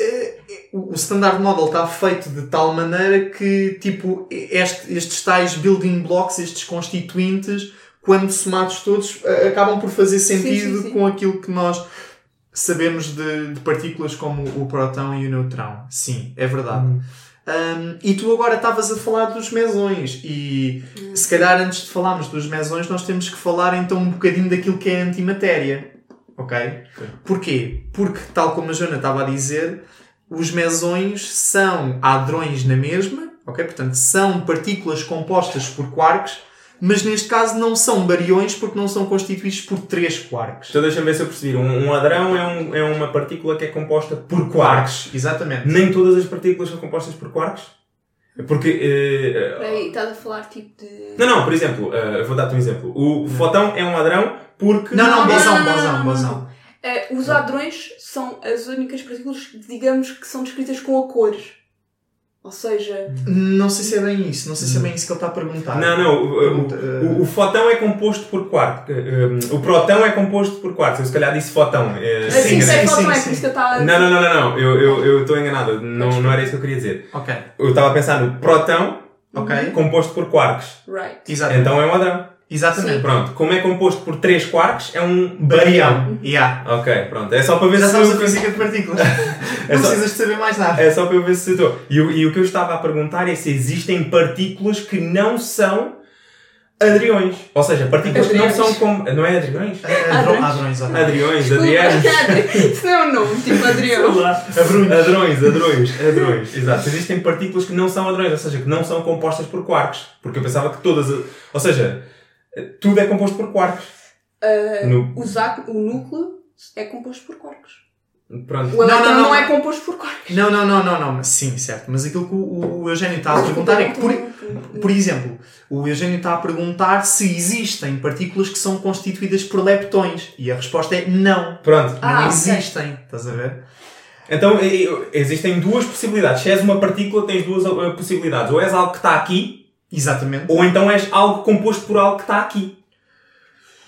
B: eh, eh, O standard model está feito de tal maneira que, tipo, este- estes tais building blocks, estes constituintes, quando somados todos, eh, acabam por fazer sentido
D: sim, sim.
B: com aquilo que nós sabemos de, de partículas como o próton e o neutrão. Sim, é verdade. Um, e tu agora estavas a falar dos mesões e se calhar antes de falarmos dos mesões nós temos que falar então um bocadinho daquilo que é a antimatéria. Ok? Porquê? Porque, tal como a Joana estava a dizer, os mesões são hadrões na mesma, ok? Portanto, são partículas compostas por quarks, mas neste caso não são bariões porque não são constituídos por três quarks.
C: Então deixa-me ver se eu percebi. Um, um hadrão é, um- é uma partícula que é composta por quarks.
B: Exatamente.
C: Nem todas as partículas são compostas por quarks? Porque. eh,
D: Espera aí, estás a falar tipo de.
C: não, não, por exemplo, eh, eu vou dar-te um exemplo. O fotão é um hadrão porque.
B: Não, não, bosão, bosão, bosão.
D: Eh, os hadrões são as únicas partículas, digamos, que são descritas com a cor. Ou seja,
B: Não sei se é bem isso, não sei se é bem isso que ele está a perguntar.
C: Não, não, o, o, o- o fotão é composto por quark. eh, O próton é composto por quarks. Eu se calhar disse fotão. eh,
D: assim,
B: sim,
D: sei
B: sim, sim,
D: é,
B: sim.
D: por isso que eu estava a
C: Não, não, não, não, não. Eu estou enganado. Não, não era isso que eu queria dizer.
B: Ok,
C: Eu estava a pensar no próton
B: ok.
C: composto por quarks.
D: Right.
B: Exatamente.
C: Então é um hadrão.
B: Exatamente.
C: Pronto, como é composto por três quarks, é um barião.
B: Yeah.
C: Ok, pronto. É só para ver
B: Já
C: se
B: sabes a
C: eu...
B: física de partículas.
C: É
B: não
C: só-
B: precisas de saber mais nada.
C: É só para eu ver se estou. E, o- e o que eu estava a perguntar é se existem partículas que não são hadriões. Ou seja, partículas que não são como. Não é
B: hadrões, hadrões.
C: Hadriões, hadrianos.
D: Isso não é um nome, tipo Adrião.
C: Hadrões, hadrões, hadrões. Exato. Existem partículas que não são hadrões, ou seja, que não são compostas por quarks. Porque eu pensava que todas. a- Ou seja, tudo é composto por quarks.
D: Uh,
C: No-
D: átomos- o núcleo é composto por quarks.
C: Pronto.
D: O elétron
B: não,
D: não,
B: não.
D: é composto por quarks.
B: Não, não, não, não, não. Sim, certo. Mas aquilo que o, o Eugénio está a perguntar é que, por, por exemplo, o Eugénio está a perguntar se existem partículas que são constituídas por leptões. E a resposta é não.
C: Pronto.
D: Ah,
B: não existem. Estás a ver?
C: Então existem duas possibilidades. Se és uma partícula, tens duas uh, possibilidades. Ou és algo que está aqui,
B: Exatamente.
C: ou então és algo composto por algo que está aqui.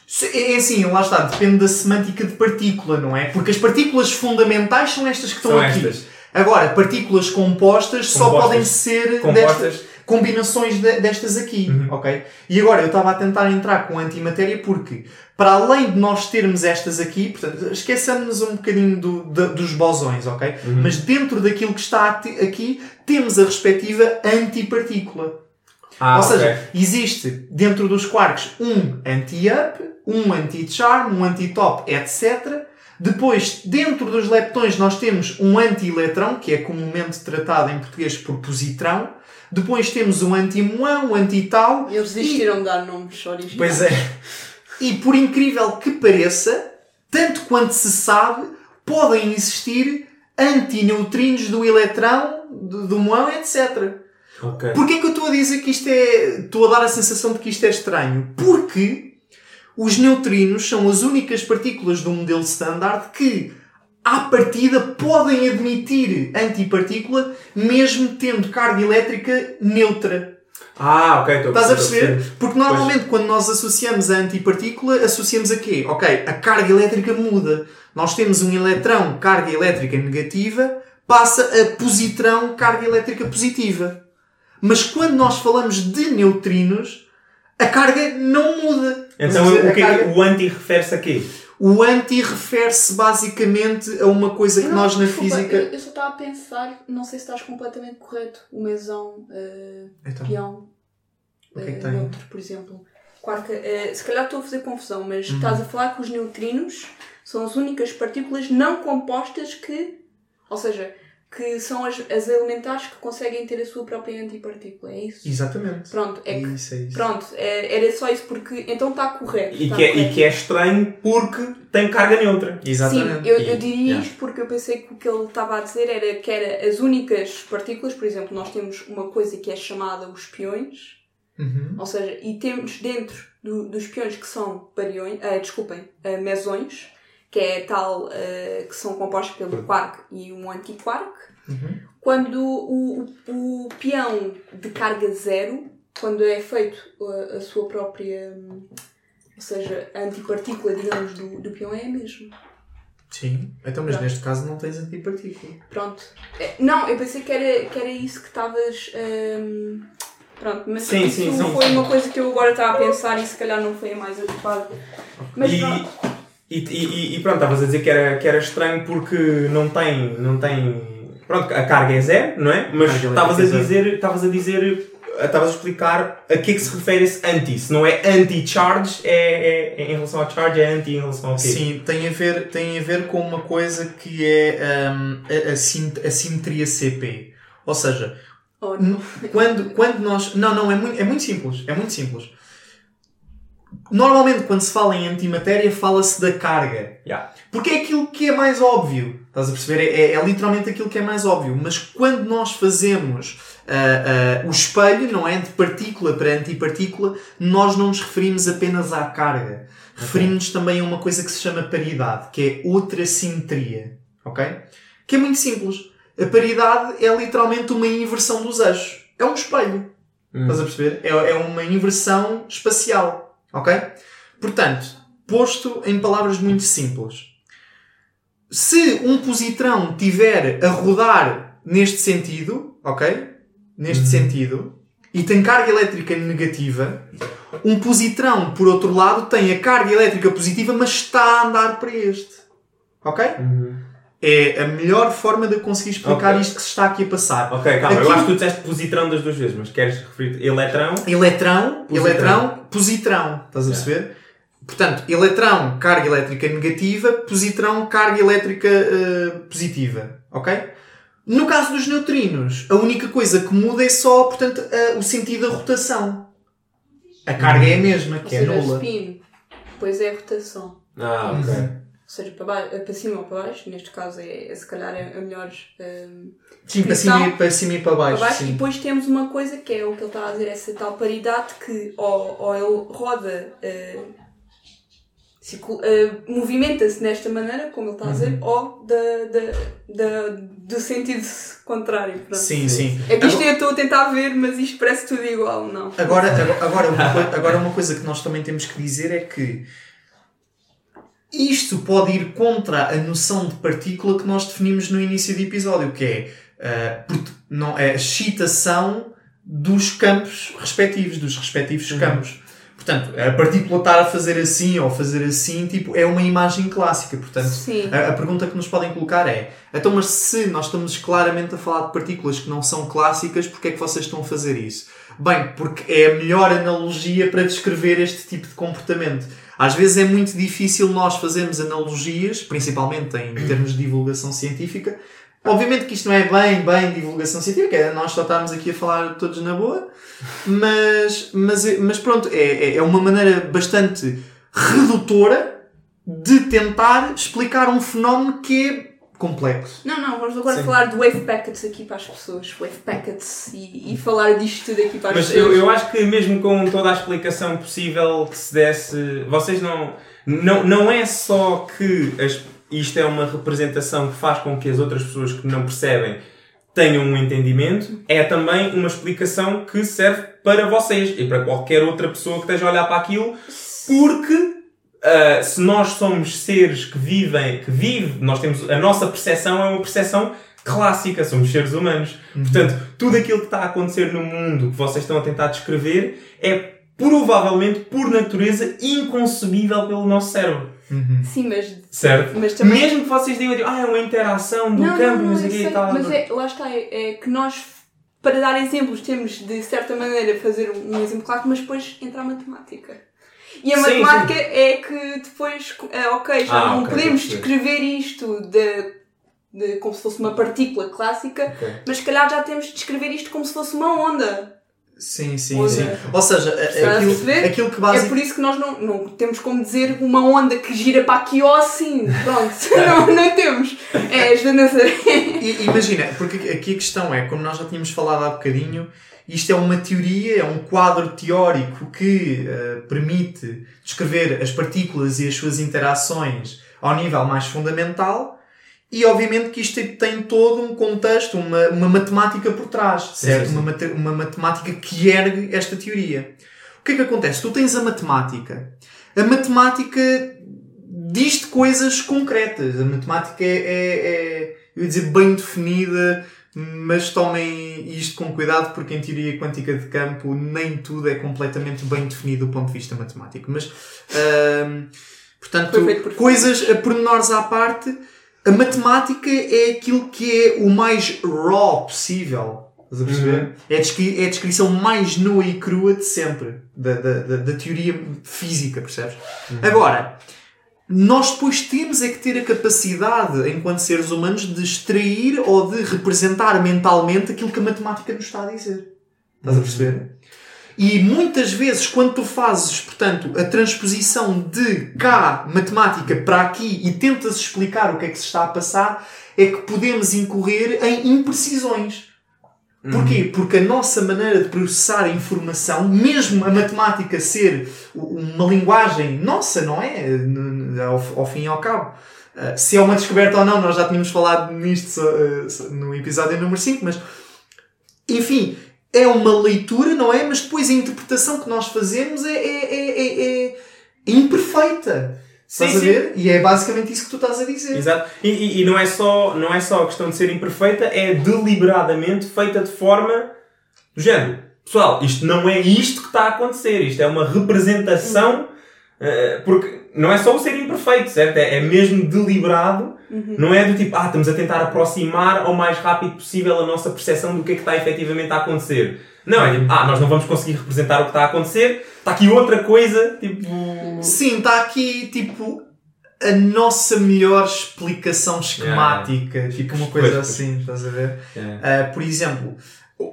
B: Se- É é assim, lá está, depende da semântica de partícula, não é? Porque as partículas fundamentais são estas que estão
C: São
B: aqui.
C: estas.
B: Agora, partículas compostas, só
C: Compostas.
B: podem ser destas, combinações de- destas aqui,
C: Uhum.
B: ok? E agora, eu estava a tentar entrar com antimatéria porque, para além de nós termos estas aqui, portanto, esqueçamos um bocadinho do- da- dos bosões, ok?
C: Uhum.
B: Mas dentro daquilo que está aqui, temos a respectiva antipartícula.
C: Ah,
B: Ou seja,
C: ok.
B: existe dentro dos quarks um anti-up, um anti-charm, um anti-top, etc. Depois, dentro dos leptões, nós temos um anti-eletrão, que é comumente tratado em português por positrão. Depois temos um anti-muão, um anti-tau.
D: Eles desistiram de dar nomes originais.
B: Pois é. E por incrível que pareça, tanto quanto se sabe, podem existir antineutrinos do eletrão, do, do muão, etc.
C: Ok.
B: Porquê que eu estou a dizer que isto é. Estou a dar a sensação de que isto é estranho? Porque os neutrinos são as únicas partículas do modelo standard que, à partida, podem admitir antipartícula mesmo tendo carga elétrica neutra.
C: Ah, ok. estou
B: Estás a perceber? Porque normalmente quando nós associamos a antipartícula, associamos a quê? Ok, a carga elétrica muda. Nós temos um eletrão, carga elétrica negativa, passa a positrão, carga elétrica positiva. Mas quando nós falamos de neutrinos, a carga não muda.
C: Então
B: dizer,
C: o que é que
B: carga-
C: o anti refere-se a quê?
B: o anti refere-se basicamente a uma coisa que
D: Não,
B: nós na
D: desculpa,
B: física.
D: Eu, eu só estava a pensar, não sei se estás completamente correto. O mesão, uh,
B: Então,
D: peão,
B: o que é que tem?
D: neutro, por exemplo. Quark, eh, se calhar estou a fazer confusão, mas
B: Uhum.
D: estás a falar que os neutrinos são as únicas partículas não compostas que. Ou seja, que são as, as elementares que conseguem ter a sua própria antipartícula, é isso?
B: Exatamente.
D: Pronto, é que,
B: isso, é isso.
D: pronto, é- era só isso porque então está correto.
C: E
D: tá
C: que, é, e
D: correto.
C: que é estranho porque tem carga neutra.
B: Exatamente.
D: Sim, eu,
B: E-
D: eu diria
B: yeah.
D: isto porque eu pensei que o que ele estava a dizer era que era as únicas partículas, por exemplo, nós temos uma coisa que é chamada os piões,
B: Uhum.
D: ou seja, e temos dentro do- dos piões que são bariões, ah, desculpem, ah, mesões, que é tal ah, que são compostos pelo quark e um antiquark.
B: Uhum.
D: Quando o, o, o peão de carga zero, quando é feito a, a sua própria, ou seja, a antipartícula, digamos, do, do peão é a mesma.
B: Sim. Então, mas
D: Pronto.
B: neste caso não tens antipartícula.
D: Pronto. É, Não, eu pensei que era, que era isso que estavas. hum, Pronto, mas
C: Sim,
D: isso
C: sim, sim,
D: foi
C: sim.
D: uma coisa que eu agora estava a pensar e se calhar não foi a mais adequada. Mas
C: e,
D: pronto.
C: E, e, e pronto, estavas a dizer que era, que era estranho porque não tem, não tem. Pronto, a carga é zero, não é? Mas estavas a
B: é
C: dizer, estavas a dizer, estavas a explicar a que é que se refere esse anti. Se não é anti-charge, é, é, é em relação ao charge, é anti em relação ao quê?
B: Sim, tem a, ver, tem a ver com uma coisa que é hum, a, a, sim- a simetria CP. Ou seja,
D: Oh,
B: quando, quando nós. Não, não, é muito, é muito simples. É muito simples. Normalmente, quando se fala em antimatéria, fala-se da carga.
C: Yeah.
B: Porque é aquilo que é mais óbvio. Estás a perceber? É, é- é literalmente aquilo que é mais óbvio. Mas quando nós fazemos ah, ah, o espelho, não é? De partícula para antipartícula, nós não nos referimos apenas à carga. Referimos-nos também a uma coisa que se chama paridade, que é outra simetria. Ok? Que é muito simples. A paridade é literalmente uma inversão dos eixos. É um espelho.
C: Hum.
B: Estás a perceber? É, é uma inversão espacial. Ok? Portanto, posto em palavras muito simples. Se um positrão tiver a rodar neste sentido, ok? Neste sentido, e tem carga elétrica negativa, um positrão, por outro lado, tem a carga elétrica positiva, mas está a andar para este. Ok?
C: Uhum.
B: É a melhor forma de eu conseguir explicar
C: Ok.
B: isto que se está aqui a passar.
C: Ok, calma, eu
B: Aquilo-
C: acho que tu disseste positrão das duas vezes, mas queres referir eletrão?
B: Eletrão,
C: Positrão.
B: eletrão, positrão. Estás a perceber? Portanto, eletrão, carga elétrica negativa, positrão, carga elétrica eh, positiva. Ok? No caso dos neutrinos, a única coisa que muda é só, portanto, eh, o sentido da rotação. A carga é a mesma,
D: Ou
B: que é
D: seja,
B: nula.
D: spin, depois é a rotação.
C: Ah, ok.
D: Ou seja, para, baixo, para cima ou para baixo, neste caso é, é se calhar a, a melhor hum,
B: Sim, para cima, e- para cima e para baixo.
D: para baixo. E depois temos uma coisa que é o que ele está a dizer, essa tal paridade que ou, ou ele roda, uh, uh, movimenta-se nesta maneira, como ele está a dizer,
B: Uhum.
D: ou da, da, da, do sentido contrário. Pronto.
B: Sim, sim.
D: É que isto eu estou a tentar ver, mas isto parece tudo igual, não.
B: Agora, agora- uma agora uma coisa que nós também temos que dizer é que isto pode ir contra a noção de partícula que nós definimos no início do episódio, que é portu- não, é a excitação dos campos respectivos, dos respectivos campos. Portanto, a partícula estar a fazer assim ou fazer assim, tipo, é uma imagem clássica. Portanto, a, a pergunta que nos podem colocar é: então, mas se nós estamos claramente a falar de partículas que não são clássicas, porquê é que vocês estão a fazer isso? Bem, porque é a melhor analogia para descrever este tipo de comportamento. Às vezes é muito difícil nós fazermos analogias, principalmente em termos de divulgação científica. Obviamente que isto não é bem, bem divulgação científica, é nós só estamos aqui a falar todos na boa, mas, mas, mas pronto, é, é- é uma maneira bastante redutora de tentar explicar um fenómeno que é complexo.
D: Não, não, vamos agora
C: Sim.
D: falar de wave packets aqui para as pessoas. Wave packets e, e falar disto tudo aqui para as
C: Mas
D: pessoas.
C: eu, eu acho que mesmo com toda a explicação possível que se desse, vocês não. Não, não é só que as- isto é uma representação que faz com que as outras pessoas que não percebem tenham um entendimento, é também uma explicação que serve para vocês e para qualquer outra pessoa que esteja a olhar para aquilo, porque ah, se nós somos seres que vivem, que vive, nós temos a nossa percepção é uma percepção clássica, somos seres humanos. Portanto, tudo aquilo que está a acontecer no mundo que vocês estão a tentar descrever é provavelmente, por natureza, inconcebível pelo nosso cérebro.
D: Sim, mas
C: Certo?
D: Mas também-
C: Mesmo que vocês digam, tipo, ah, é uma interação do
D: não,
C: campo,
D: não,
C: não
D: não,
C: e tal.
D: mas é, lá está, é, é que nós, para dar exemplos, temos de certa maneira fazer um exemplo claro, mas depois entra a matemática. E a
C: Sim,
D: matemática é que depois, é, ok, já
C: Ah,
D: não
C: ok,
D: podemos descrever isto de, de, como se fosse uma partícula clássica,
C: Ok.
D: mas se calhar já temos de descrever isto como se fosse uma onda.
B: Sim, sim,
D: Olha.
B: sim. Ou seja, aquilo, aquilo que
D: É
B: basicamente.
D: por isso que nós não, não temos como dizer uma onda que gira para aqui ou assim. Pronto, não, não temos. É as da Nazaré.
B: I- Imagina, porque aqui a questão é, como nós já tínhamos falado há bocadinho, isto é uma teoria, é um quadro teórico que eh, permite descrever as partículas e as suas interações ao nível mais fundamental e obviamente que isto tem todo um contexto, uma, uma matemática por trás, certo?
C: sim, sim.
B: Uma, uma matemática que ergue esta teoria. O que é que acontece? Tu tens a matemática. A matemática diz-te coisas concretas. A matemática é, é, é, eu ia dizer, bem definida, mas tomem isto com cuidado porque em teoria quântica de campo nem tudo é completamente bem definido do ponto de vista matemático. Mas, portanto,
D: Foi feito por-
B: coisas, a pormenores à parte, a matemática é aquilo que é o mais raw possível. Estás a perceber? É, a descri- é a descrição mais nua e crua de sempre da, da, da, da teoria física, percebes? Agora, nós depois temos é que ter a capacidade, enquanto seres humanos, de extrair ou de representar mentalmente aquilo que a matemática nos está a dizer. Estás a perceber? E muitas vezes, quando tu fazes, portanto, a transposição de cá, matemática, para aqui e tentas explicar o que é que se está a passar, é que podemos incorrer em imprecisões. Porquê? Porque a nossa maneira de processar a informação, mesmo a matemática ser uma linguagem nossa, não é? Ao, ao fim e ao cabo. Uh, se é uma descoberta ou não, nós já tínhamos falado nisto uh, só no episódio número 5, mas enfim, é uma leitura, não é? Mas depois a interpretação que nós fazemos é, é, é, é- é imperfeita.
C: Sim,
B: Estás a ver? E é basicamente isso que tu estás a dizer.
C: Exato. E, e- e não, é só, não é só a questão de ser imperfeita, é deliberadamente feita de forma do género. Pessoal, isto não é isto que está a acontecer, isto é uma representação, eh, porque não é só o ser imperfeito, certo? É, é mesmo deliberado, não é do tipo, ah, estamos a tentar aproximar ao mais rápido possível a nossa percepção do que é que está efetivamente a acontecer. Não, é tipo, ah, nós não vamos conseguir representar o que está a acontecer, está aqui outra coisa, tipo.
B: Sim, está aqui tipo a nossa melhor explicação esquemática, tipo uma coisa
C: Pois, pois.
B: assim, estás a ver?
C: É.
B: Ah, por exemplo,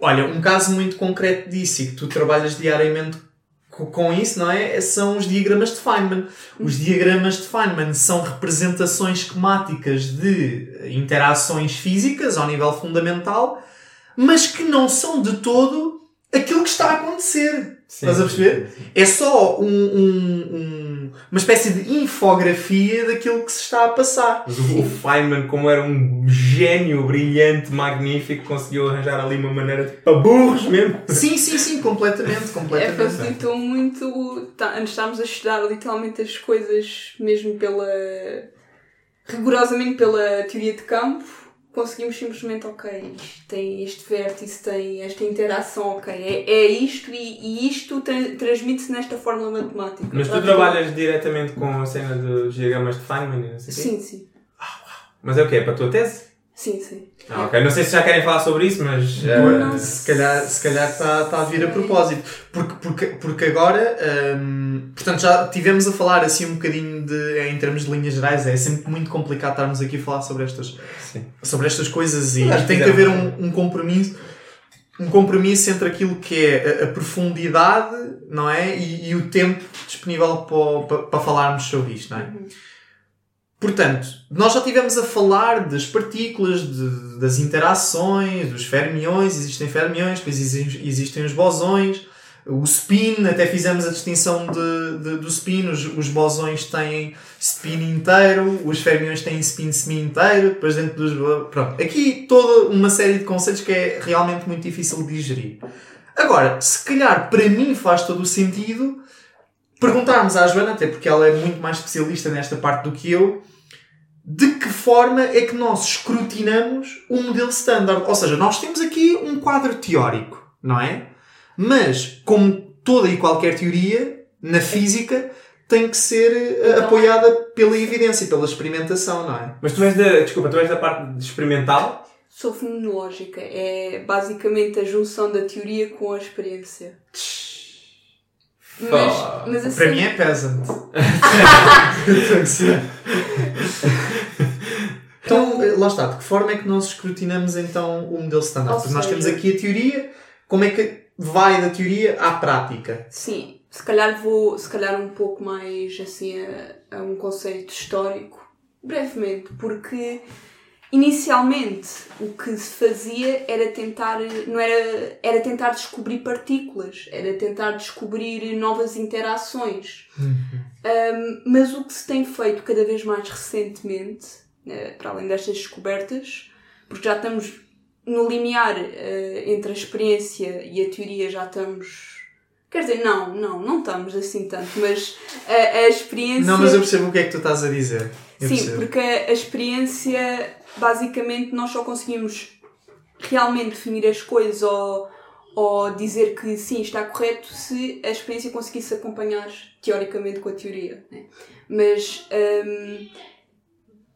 B: olha, um caso muito concreto disso e que tu trabalhas diariamente com isso, não é? São os diagramas de Feynman. Os diagramas de Feynman são representações esquemáticas de interações físicas ao nível fundamental, mas que não são de todo aquilo que está a acontecer.
C: Sim,
B: Estás a perceber?
C: sim, sim.
B: É só um- um- um- uma espécie de infografia daquilo que se está a passar.
C: Mas o, o Feynman, como era um gênio brilhante, magnífico, conseguiu arranjar ali uma maneira tipo, para burros mesmo.
B: Sim, sim, sim, completamente,
D: É,
B: completamente.
D: facilitou muito. Tá, antes estávamos a estudar literalmente as coisas mesmo pela. rigorosamente pela teoria de campo. Conseguimos simplesmente, ok, isto tem este vértice, tem esta interação, ok, é, é isto e, e isto tra- transmite-se nesta fórmula matemática.
C: Mas tu trabalhas diretamente com a cena dos diagramas de Feynman e não sei o quê?
D: Sim, sim.
C: Mas é o quê? É para a tua tese?
D: Sim, sim.
C: Ah, ok. Não sei se já querem falar sobre isso, mas... eh,
B: Pois, se calhar se calhar está tá a vir a propósito. Porque, porque, porque agora, hum, portanto, já tivemos a falar assim um bocadinho de, em termos de linhas gerais, é sempre muito complicado estarmos aqui a falar sobre estas,
C: Sim.
B: sobre estas coisas e, tem
C: que
B: haver um, um compromisso um compromisso entre aquilo que é a, a profundidade não é? E, e o tempo disponível para, para, para falarmos sobre isto. Não é? Portanto, nós já estivemos a falar das partículas, de- das interações, dos fermiões, existem fermiões, depois exi- existem os bosões, o spin, até fizemos a distinção de, de- do spin, os, os bosões têm spin inteiro, os fermiões têm spin semi inteiro, depois dentro dos... Pronto, aqui toda uma série de conceitos que é realmente muito difícil de digerir. Agora, se calhar para mim faz todo o sentido perguntarmos à Joana, até porque ela é muito mais especialista nesta parte do que eu, de que forma é que nós escrutinamos o modelo standard. Ou seja, nós temos aqui um quadro teórico, não é? Mas, como toda e qualquer teoria, na física, tem que ser eh,
D: Então,
B: apoiada pela evidência, pela experimentação, não é?
C: Mas tu és da... Desculpa, tu és da parte de experimental?
D: Sou fenomenológica. É basicamente a junção da teoria com a experiência. Mas, mas assim,
B: Para mim é peasant. Então, lá está, de que forma é que nós escrutinamos então o modelo standard? Porque nós temos aqui a teoria, como é que vai da teoria à prática?
D: Sim, se calhar vou, se calhar um pouco mais assim a, a um conceito histórico, brevemente, porque inicialmente o que se fazia era tentar, não era, era tentar descobrir partículas, era tentar descobrir novas interações. Um, mas o que se tem feito cada vez mais recentemente, eh, para além destas descobertas, porque já estamos no limiar eh, entre a experiência e a teoria, já estamos. Quer dizer, não, não, não estamos assim tanto, mas a, a experiência.
B: Não, mas eu percebo o que é que tu estás a dizer. Eu
D: Sim,
B: percebo.
D: porque a, a experiência, basicamente, nós só conseguimos realmente definir as coisas ou, ou dizer que sim, está correto se a experiência conseguisse acompanhar teoricamente com a teoria. Né? Mas, hum,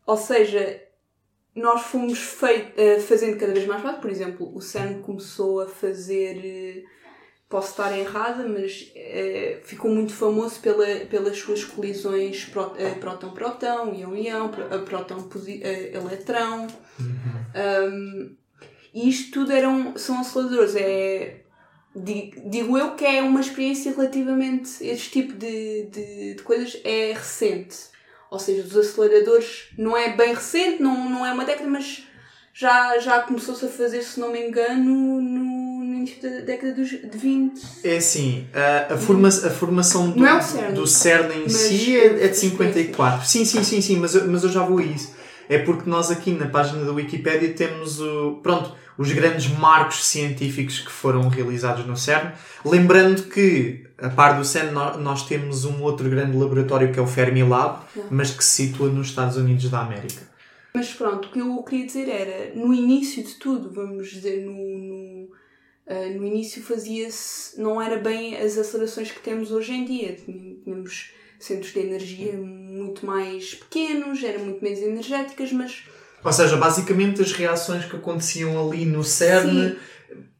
D: ou seja, nós fomos fei- eh, fazendo cada vez mais fácil. Por exemplo, o CERN começou a fazer. Posso estar errada, mas eh, ficou muito famoso pela, pelas suas colisões eh, próton-próton, pró- eh, próton-eletrão. Um, e isto tudo eram, são aceleradores. É, di- digo eu que é uma experiência relativamente. Este tipo de, de, de coisas é recente. Ou seja, os aceleradores não é bem recente, não, não é uma década, mas já, já começou-se a fazer, se não me engano, no, no início da década dos, de 20.
B: É assim, a, a, forma, a formação do,
D: é CERN.
B: do CERN em si é, é de
D: as
B: 54. Sim, sim, sim, sim, mas, eu- mas eu já vou a isso. É porque nós aqui na página da Wikipédia temos o, pronto, os grandes marcos científicos que foram realizados no CERN. Lembrando que, a par do CERN, nó- nós temos um outro grande laboratório que é o Fermilab, mas que se situa nos Estados Unidos da América.
D: Mas pronto, o que eu queria dizer era, no início de tudo, vamos dizer, no, no, ah, no início fazia-se, não era bem as acelerações que temos hoje em dia. Tínhamos centros de energia muito mais pequenos, eram muito menos energéticas, mas
B: Ou seja, basicamente as reações que aconteciam ali no CERN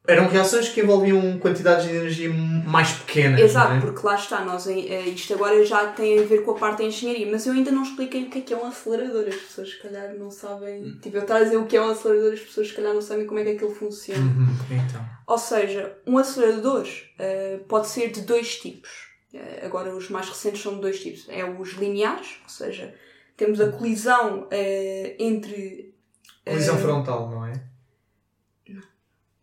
B: eram reações que envolviam quantidades de energia mais pequenas.
D: Exato,
B: é?
D: porque lá está, nós, eh, isto agora já tem a ver com a parte da engenharia, mas eu ainda não expliquei o que é que é um acelerador. As pessoas, se calhar, não sabem. Tipo, eu estava a dizer o que é um acelerador, as pessoas, se calhar, não sabem como é que aquilo funciona.
B: Uhum, então.
D: Ou seja, um acelerador eh, pode ser de dois tipos. Eh, agora, os mais recentes são de dois tipos. É os lineares, ou seja, temos a colisão eh, entre.
B: Colisão frontal, não é?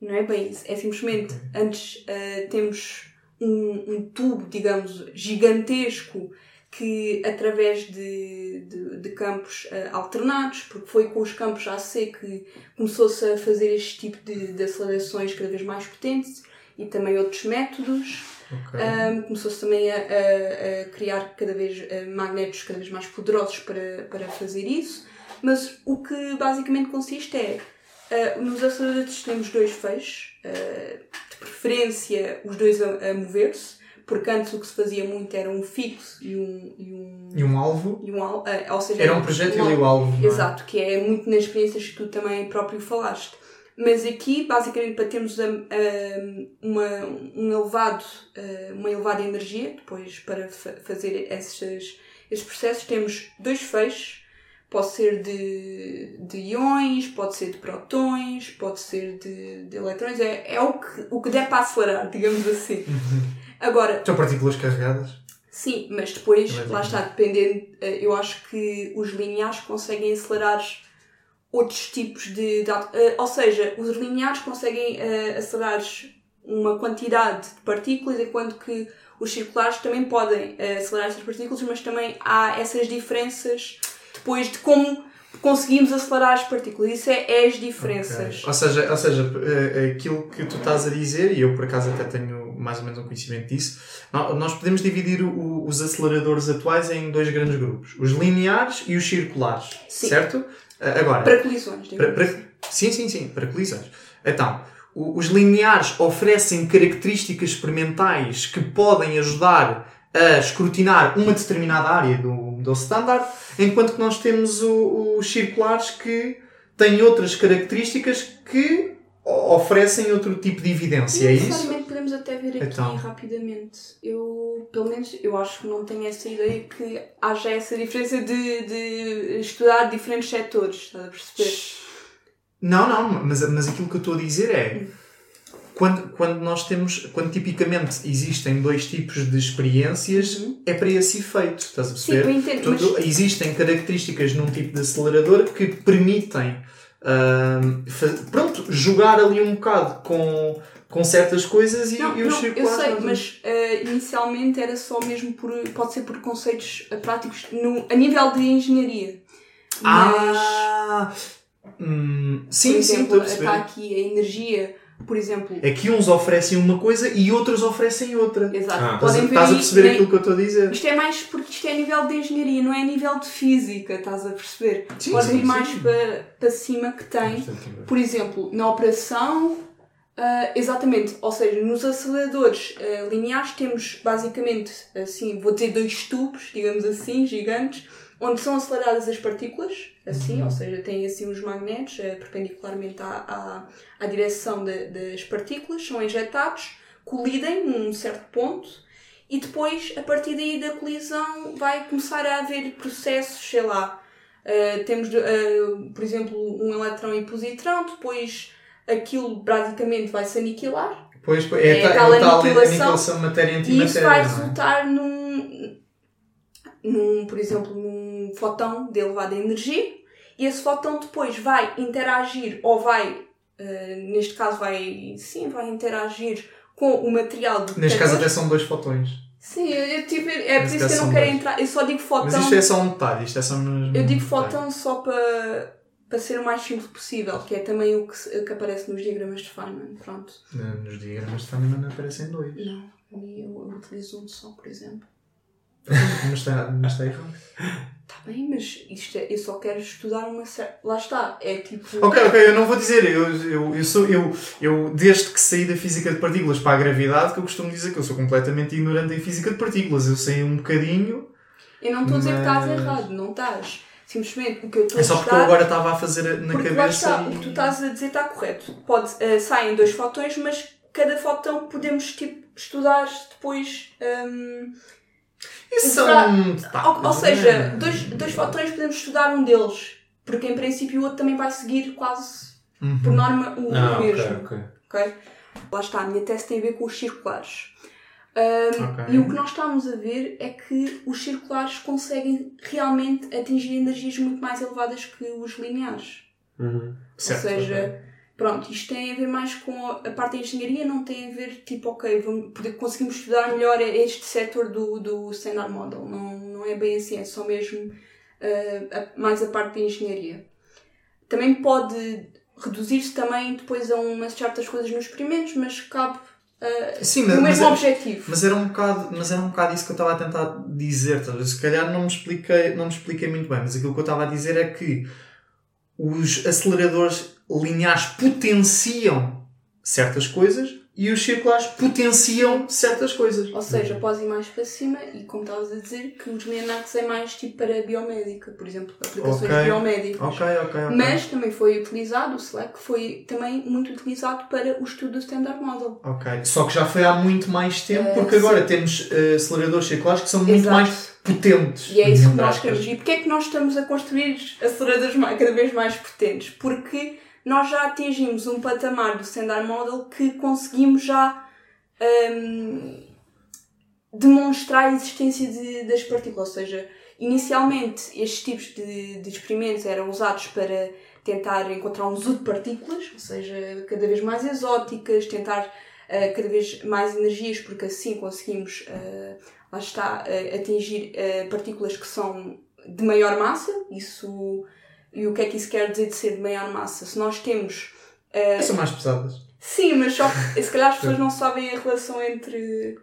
D: Não é bem isso. É simplesmente, antes eh, temos um, um tubo, digamos, gigantesco que, através de, de, de campos eh, alternados, porque foi com os campos AC que começou-se a fazer este tipo de, de acelerações cada vez mais potentes e também outros métodos.
B: Ok.
D: Um, Começou-se também a, a- a criar cada vez eh, magnetos cada vez mais poderosos para, para fazer isso. Mas o que basicamente consiste é, eh, nos aceleradores temos dois feixes, eh, de preferência os dois a, a mover-se, porque antes o que se fazia muito era um fixo e um... E um,
B: E um alvo?
D: e um al- eh, ou seja,
B: Era um projétil e o alvo. é?
D: Exato, que é muito nas experiências que tu também próprio falaste. Mas aqui, basicamente, para termos a- a- uma, um elevado, uma elevada energia, depois para fa- fazer esses, esses processos, temos dois feixes. Pode ser de, de íons, pode ser de prótons, pode ser de, de eletrões. É, é o, que, o que der para acelerar, digamos assim. Agora,
B: São partículas carregadas?
D: Sim, mas depois,
B: Também
D: lá está, dependendo, eh, eu acho que os lineares conseguem acelerar outros tipos de. eh, ou seja, os lineares conseguem eh, acelerar uma quantidade de partículas, enquanto que os circulares também podem acelerar essas partículas, mas também há essas diferenças depois de como conseguimos acelerar as partículas. Isso é, é as diferenças.
B: Ok. Ou seja, ou seja, eh, aquilo que tu estás a dizer, e eu por acaso até tenho mais ou menos um conhecimento disso, nó- nós podemos dividir o- os aceleradores atuais em dois grandes grupos: os lineares e os circulares.
D: Sim.
B: Certo? Eh, Agora,
D: Para colisões,
B: Para- para- sim, sim, sim, para colisões. Então, os lineares oferecem características experimentais que podem ajudar a escrutinar uma determinada área do modelo standard, enquanto que nós temos os circulares que têm outras características que oferecem outro tipo de evidência, é isso?
D: podemos até ver aqui
B: Então.
D: rapidamente. Eu, pelo menos, eu acho que não tenho essa ideia que haja essa diferença de, de estudar diferentes setores, estás a perceber?
B: Não, não, mas, mas aquilo que eu estou a dizer é quando, quando nós temos, quando tipicamente existem dois tipos de experiências, é para esse efeito, estás a
D: Uhum. Sim,
B: perceber?
D: eu entendo,
B: Portanto,
D: mas-
B: Existem características num tipo de acelerador que permitem fa- pronto, jogar ali um bocado com, com certas coisas e,
D: Não,
B: e os
D: não, eu sei,
B: não-
D: mas eh, inicialmente era só mesmo por. pode ser por conceitos eh, práticos no, a nível de engenharia. Mas,
B: Ah! hum,
D: por
B: sim, sim, estou
D: exemplo,
B: perceber.
D: está aqui a energia, por exemplo.
B: É que uns oferecem uma coisa e outros oferecem outra.
D: Exato.
C: Ah,
B: Estás a,
D: Podem
B: estás a perceber
D: nem-
B: aquilo que eu estou a dizer?
D: Isto é mais porque isto é a nível de engenharia, não é a nível de física, estás a perceber?
B: Sim,
D: Pode
B: sim,
D: ir mais
B: sim.
D: para, para cima que tem. Por exemplo, na operação, ah, exatamente, ou seja, nos aceleradores ah, lineares temos basicamente, assim, vou dizer dois tubos, digamos assim, gigantes, onde são aceleradas as partículas, assim, ou seja, têm assim os magnetos ah, perpendicularmente à, à, à direção da- das partículas, são injetados, colidem num certo ponto e depois, a partir daí da colisão, vai começar a haver processos, sei lá, Uh, temos, uh, por exemplo, um eletrão e positrão, depois aquilo basicamente vai se aniquilar
B: Pois,
D: É
B: é, ta-
D: tal
B: é tal
D: aniquilação,
B: aniquilação matéria
D: e isso vai
B: é?
D: resultar num, num, por exemplo, num fotão de elevada energia e esse fotão depois vai interagir ou vai, uh, neste caso vai, sim, vai interagir com o material do
B: Neste caso até são dois fotões.
D: Sim, eu, eu tive, é por
B: Nesse
D: isso que eu não quero
B: dois.
D: entrar, eu só digo fotão.
B: Mas isto é só um detalhe, isto é só mesmo
D: Eu
B: um
D: digo fotão só para, para ser o mais simples possível, que é também o que, que aparece nos diagramas de Feynman. Pronto.
B: Nos diagramas de Feynman aparecem dois.
D: Não, eu, eu utilizo um só, por exemplo.
B: Mas, está, mas está errado.
D: Está bem, mas isto é, eu só quero estudar uma certa. Lá está, é tipo.
B: Ok, ok, eu não vou dizer, eu, eu, eu sou, eu, eu, desde que saí da física de partículas para a gravidade, que eu costumo dizer que eu sou completamente ignorante em física de partículas. Eu sei um bocadinho,
D: Eu não estou a dizer que estás
B: Mas-
D: errado, não estás. Simplesmente o que eu estou
B: é
D: a
B: só porque eu agora estava a fazer na
D: Porque lá
B: cabeça.
D: está,
B: e-
D: o que tu estás a dizer está correto. Pode, eh, saem dois fotões, mas cada fotão podemos tipo, estudar depois. hum,
B: Isso
D: será-
B: são detalhes,
D: Ou, ou
B: não
D: seja,
B: é?
D: dois, dois fotões podemos estudar um deles, porque em princípio o outro também vai seguir quase
B: Uhum.
D: por norma o,
C: Ah,
D: o
C: ok,
D: mesmo.
C: ok.
D: Lá está, a minha tese tem a ver com os circulares. Ahm,
B: Ok.
D: E o que nós estamos a ver é que os circulares conseguem realmente atingir energias muito mais elevadas que os lineares.
C: Uhum.
B: Certo,
D: Ou seja,
B: ok.
D: Pronto, isto tem a ver mais com a parte da engenharia, não tem a ver tipo, ok, vamos, conseguimos estudar melhor este setor do, do Standard Model. Não, não é bem assim, é só mesmo ah, a- mais a parte da engenharia. Também pode reduzir-se também depois a umas certas coisas nos experimentos, mas cabe ah,
B: Sim,
D: o
B: mas, mas,
D: mesmo
B: é-
D: objetivo.
B: mas era um bocado, mas era um bocado isso que eu estava a tentar dizer. a ver? Se calhar não me expliquei, não me expliquei muito bem, mas aquilo que eu estava a dizer é que os aceleradores lineares potenciam certas coisas e os circulares potenciam certas coisas.
D: Ou seja, podes ir mais para cima e, como estavas a dizer, que os lineares é mais tipo para biomédica, por exemplo, aplicações
B: Ok.
D: biomédicas.
B: Ok, ok, ok.
D: Mas também foi utilizado, o Slack foi também muito utilizado para o estudo do Standard Model.
B: Ok. Só que já foi há muito mais tempo,
D: Eh,
B: porque agora
D: sim.
B: temos eh, aceleradores circulares que são muito
D: Exato.
B: mais potentes.
D: E é isso que nós queremos. E porquê é que nós estamos a construir aceleradores cada vez mais potentes? Porque nós já atingimos um patamar do Standard Model que conseguimos já hum, demonstrar a existência de- das partículas. Ou seja, inicialmente estes tipos de, de experimentos eram usados para tentar encontrar um zoo de partículas, ou seja, cada vez mais exóticas, tentar eh, cada vez mais energias, porque assim conseguimos, eh, lá está, eh, atingir partículas que são de maior massa. Isso, e o que é que isso quer dizer de ser de maior massa? Se nós temos. eh,
B: São mais pesadas.
D: Sim, mas só que se calhar as pessoas não sabem a relação entre.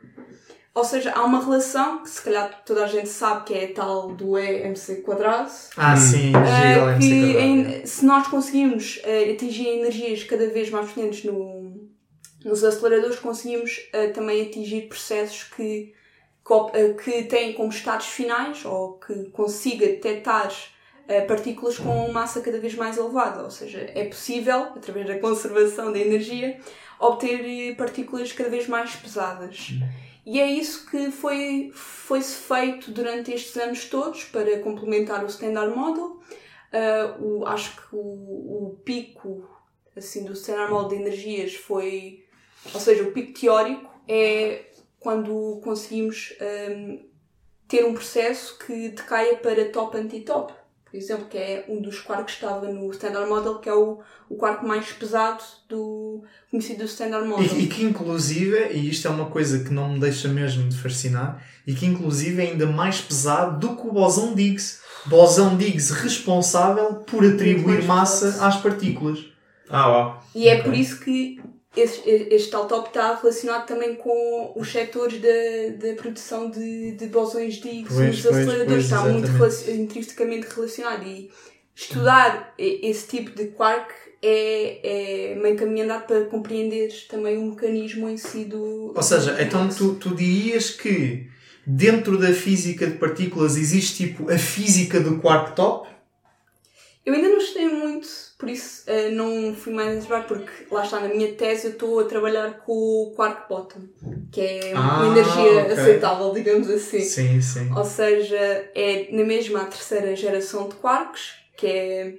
D: Ou seja, há uma relação que se calhar toda a gente sabe que é a tal do EMC quadrado.
B: Ah, sim.
D: eh,
B: gigante,
D: que
B: sim,
D: em- se nós conseguimos eh, atingir energias cada vez mais potentes no, nos aceleradores, conseguimos eh, também atingir processos que, co- eh, que têm como estados finais ou que consiga detectar partículas com massa cada vez mais elevada. Ou seja, é possível, através da conservação da energia, obter eh, partículas cada vez mais pesadas. E é isso que foi, foi-se feito durante estes anos todos para complementar o Standard Model. Ah, o, acho que o, o pico assim, do Standard Model de energias foi, ou seja, o pico teórico é quando conseguimos ahm, ter um processo que decaia para top anti-top. Por exemplo, que é um dos quarks que estava no Standard Model, que é o, o quark mais pesado do conhecido do Standard Model.
B: E, e que inclusive, e isto é uma coisa que não me deixa mesmo de fascinar, e que inclusive é ainda mais pesado do que o bosão de Higgs. Bosão de Higgs responsável por atribuir massa
D: pesado.
B: às partículas.
C: Ah, uau.
D: E é por isso que esse- este tal top está relacionado também com os setores da, da produção de, de bosões de Higgs
B: Pois,
D: aceleradores.
B: pois,
D: está muito
B: exatamente.
D: relaci- intrinsecamente relacionado. E estudar esse tipo de quark é, é meio caminho andado para compreender também o mecanismo em si do.
B: Ou seja, então tu, tu dirias que dentro da física de partículas existe tipo a física do quark top?
D: Eu ainda não estudei muito, por isso eh, não fui mais atrás, porque lá está, na minha tese eu estou a trabalhar com o quark bottom, que é
B: Ah,
D: uma energia
B: ok.
D: aceitável, digamos assim.
B: Sim, sim.
D: Ou seja, é na mesma a terceira geração de quarks, que é.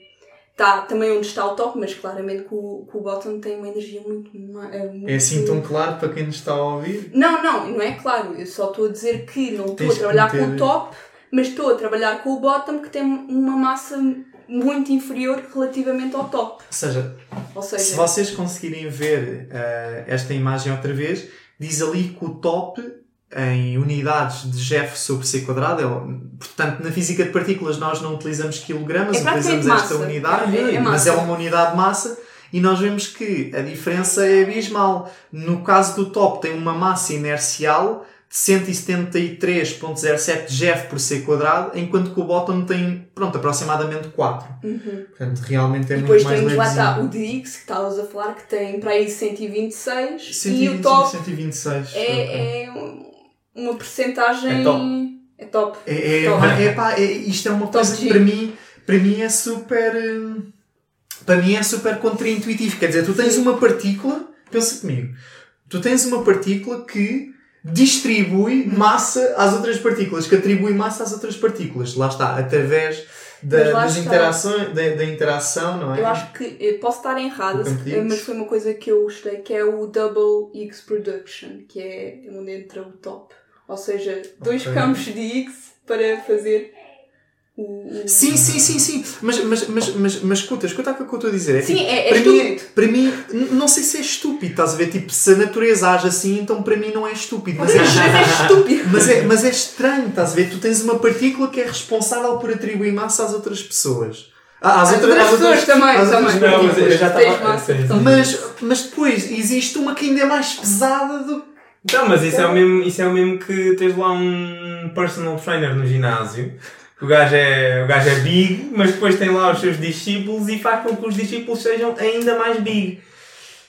D: Está também onde está o top, mas claramente que o, que o bottom tem uma energia muito. É, muito...
B: É assim tão claro para quem nos está a ouvir?
D: Não, não, não é claro. Eu só estou a dizer que não estou
B: Tens
D: a trabalhar com o top, mas estou a trabalhar com o bottom que tem uma massa muito inferior relativamente ao top.
B: Ou seja,
D: Ou seja,
B: se vocês conseguirem ver eh, esta imagem outra vez, diz ali que o top em unidades de Jeff sobre C quadrado, portanto, na física de partículas nós não utilizamos quilogramas,
D: É
B: utilizamos esta unidade,
D: É- é
B: mas é uma unidade de massa e nós vemos que a diferença é abismal. No caso do top tem uma massa inercial 173.07 Jeff por C quadrado, enquanto que o bottom tem, pronto, aproximadamente 4.
D: Uhum.
B: Portanto, realmente é
D: E depois
B: muito mais
D: temos lá
B: levezinho.
D: está o DX, que estavas a falar, que tem para aí 126, e
B: 125,
D: o top
B: 126. ok.
D: é, é um- uma percentagem.
C: É top.
D: É top.
B: É, é,
D: Top.
B: pá, é, pá, é- isto é uma
D: Top
B: coisa que para mim, para mim é super. hum, Para mim é super contraintuitivo. Quer dizer, tu tens
D: Sim.
B: uma partícula, pensa comigo, tu tens uma partícula que distribui massa às outras partículas, que atribui massa às outras partículas. Lá está, através da, das interações, da, da interação, não é?
D: Eu acho que eu posso estar errada,
B: Higgs.
D: mas foi uma coisa que eu gostei, que é o Double Higgs Production, que é onde entra o top. Ou seja, dois
B: Ok.
D: campos de Higgs para fazer o. o-
B: Sim, sim, sim, sim. Mas, mas, mas, mas, mas escuta, escuta o que eu estou a dizer. É,
D: Sim,
B: tipo,
D: é- é
B: para mim,
D: estúpido.
B: para mim, não sei se é estúpido, estás a ver? Tipo, se a natureza age assim, então para mim não é estúpido. Mas é,
D: Mas é estúpido.
B: mas é, mas é estranho, estás a ver? Tu tens uma partícula que é responsável por atribuir massa às outras pessoas. Ah,
D: Às outras pessoas também,
B: às outras
D: também.
C: Não, mas eu já estava.
D: então.
B: Mas, mas depois existe uma que ainda é mais pesada do
C: Não, mas isso é, o mesmo, isso é o mesmo que tens lá um personal trainer no ginásio. O gajo, é, o gajo é big, mas depois tem lá os seus discípulos e faz com que os discípulos sejam ainda mais big.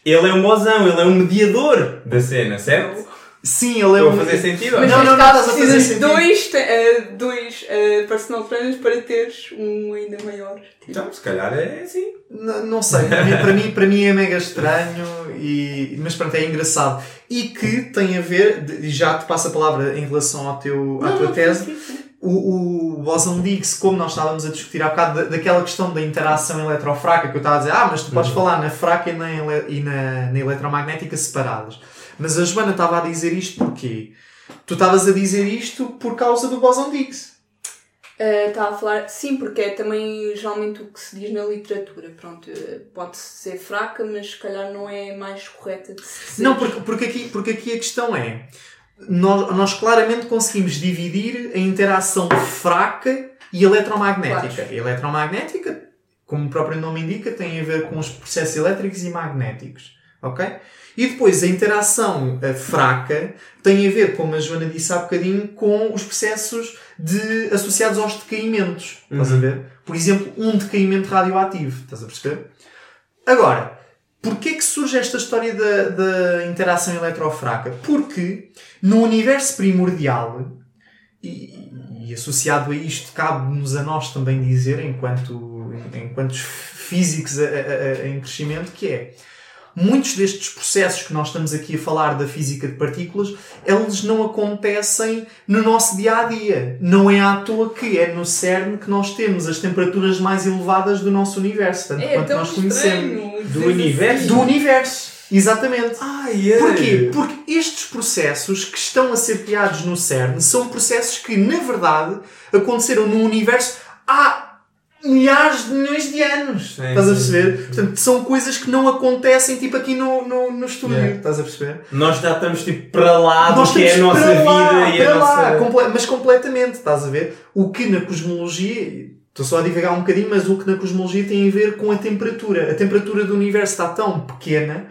C: Ele é um bozão, ele é um mediador da cena, certo?
B: Sim, ele é
C: Estou a
B: um.
C: fazer sentido?
D: Mas
B: Não, não, não, estás a fazer
D: precisas de
B: sentido.
D: dois, eh, dois eh, personal trainers para teres um ainda maior. Tipo,
C: Então, se calhar é assim.
B: Não, não sei, para mim, para, mim, para mim é mega estranho, e, mas pronto, é engraçado. E que tem a ver, e já te passo a palavra em relação ao teu, à
D: Não,
B: tua
D: não,
B: tese,
D: sim, sim.
B: O, o boson de Higgs, como nós estávamos a discutir há bocado, da, daquela questão da interação eletrofraca, que eu estava a dizer, ah, mas tu podes
C: Uhum.
B: falar na fraca e na, e na, na eletromagnética separadas. Mas a Joana estava a dizer isto porquê? Tu estavas a dizer isto por causa do boson de Higgs.
D: Eh, Estava a falar, sim, porque é também geralmente o que se diz na literatura. Pronto, eh, pode ser fraca, mas se calhar não é mais correta de se dizer.
B: Não, porque, porque, aqui, porque aqui a questão é: nós, nós claramente conseguimos dividir a interação fraca e eletromagnética.
D: Claro.
B: A eletromagnética, como o próprio nome indica, tem a ver com os processos elétricos e magnéticos. Ok? E depois a interação eh, fraca tem a ver, como a Joana disse há bocadinho, com os processos de, associados aos decaímentos. Estás a
C: Uhum.
B: ver? Por exemplo, um decaimento radioativo. Estás a perceber? Agora, Porquê que surge esta história da, da interação eletrofraca? Porque no universo primordial, e, e associado a isto, cabe-nos a nós também dizer, enquanto, enquanto físicos a- a- a- em crescimento, que é muitos destes processos que nós estamos aqui a falar da física de partículas, eles não acontecem no nosso dia a dia. Não é à toa que é no CERN que nós temos as temperaturas mais elevadas do nosso universo, tanto
D: É
B: quanto
D: tão
B: nós conhecemos.
C: Do universo?
B: Do universo. Exatamente.
C: Ai, ai.
B: Porquê? Porque estes processos que estão a ser criados no CERN são processos que, na verdade, aconteceram no universo há milhares de milhões de anos.
C: Sim,
B: estás a
C: sim,
B: perceber? Portanto, são coisas que não acontecem tipo aqui no, no, no estúdio.
C: Yeah.
B: Estás a perceber?
C: Nós já estamos tipo para lá do
B: Nós
C: que é a nossa
B: para lá,
C: vida e a
B: lá,
C: nossa.
B: comple- mas completamente, estás a ver? O que na cosmologia, estou só a divagar um bocadinho, mas o que na cosmologia tem a ver com a temperatura. A temperatura do universo está tão pequena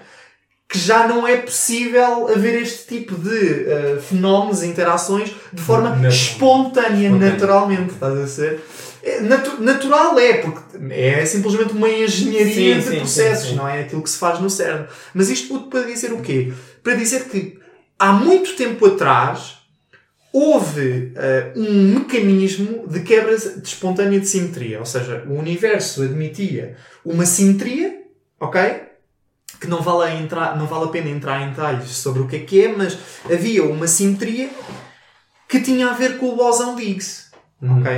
B: que já não é possível haver este tipo de eh, fenómenos, interações, de forma espontânea,
C: Espontânea.
B: naturalmente, estás a ser? É, natu- natural é, porque é simplesmente uma engenharia
C: Sim,
B: de
C: sim,
B: processos,
C: sim,
B: não é aquilo que se faz no CERN. Mas isto tudo para dizer o quê? Para dizer que há muito tempo atrás houve eh, um mecanismo de quebra de espontânea de simetria. Ou seja, o universo admitia uma simetria, ok? Que não vale, a entrar, não vale a pena entrar em detalhes sobre o que é que é, mas havia uma simetria que tinha a ver com o bosão de Higgs.
C: Uhum.
B: ok?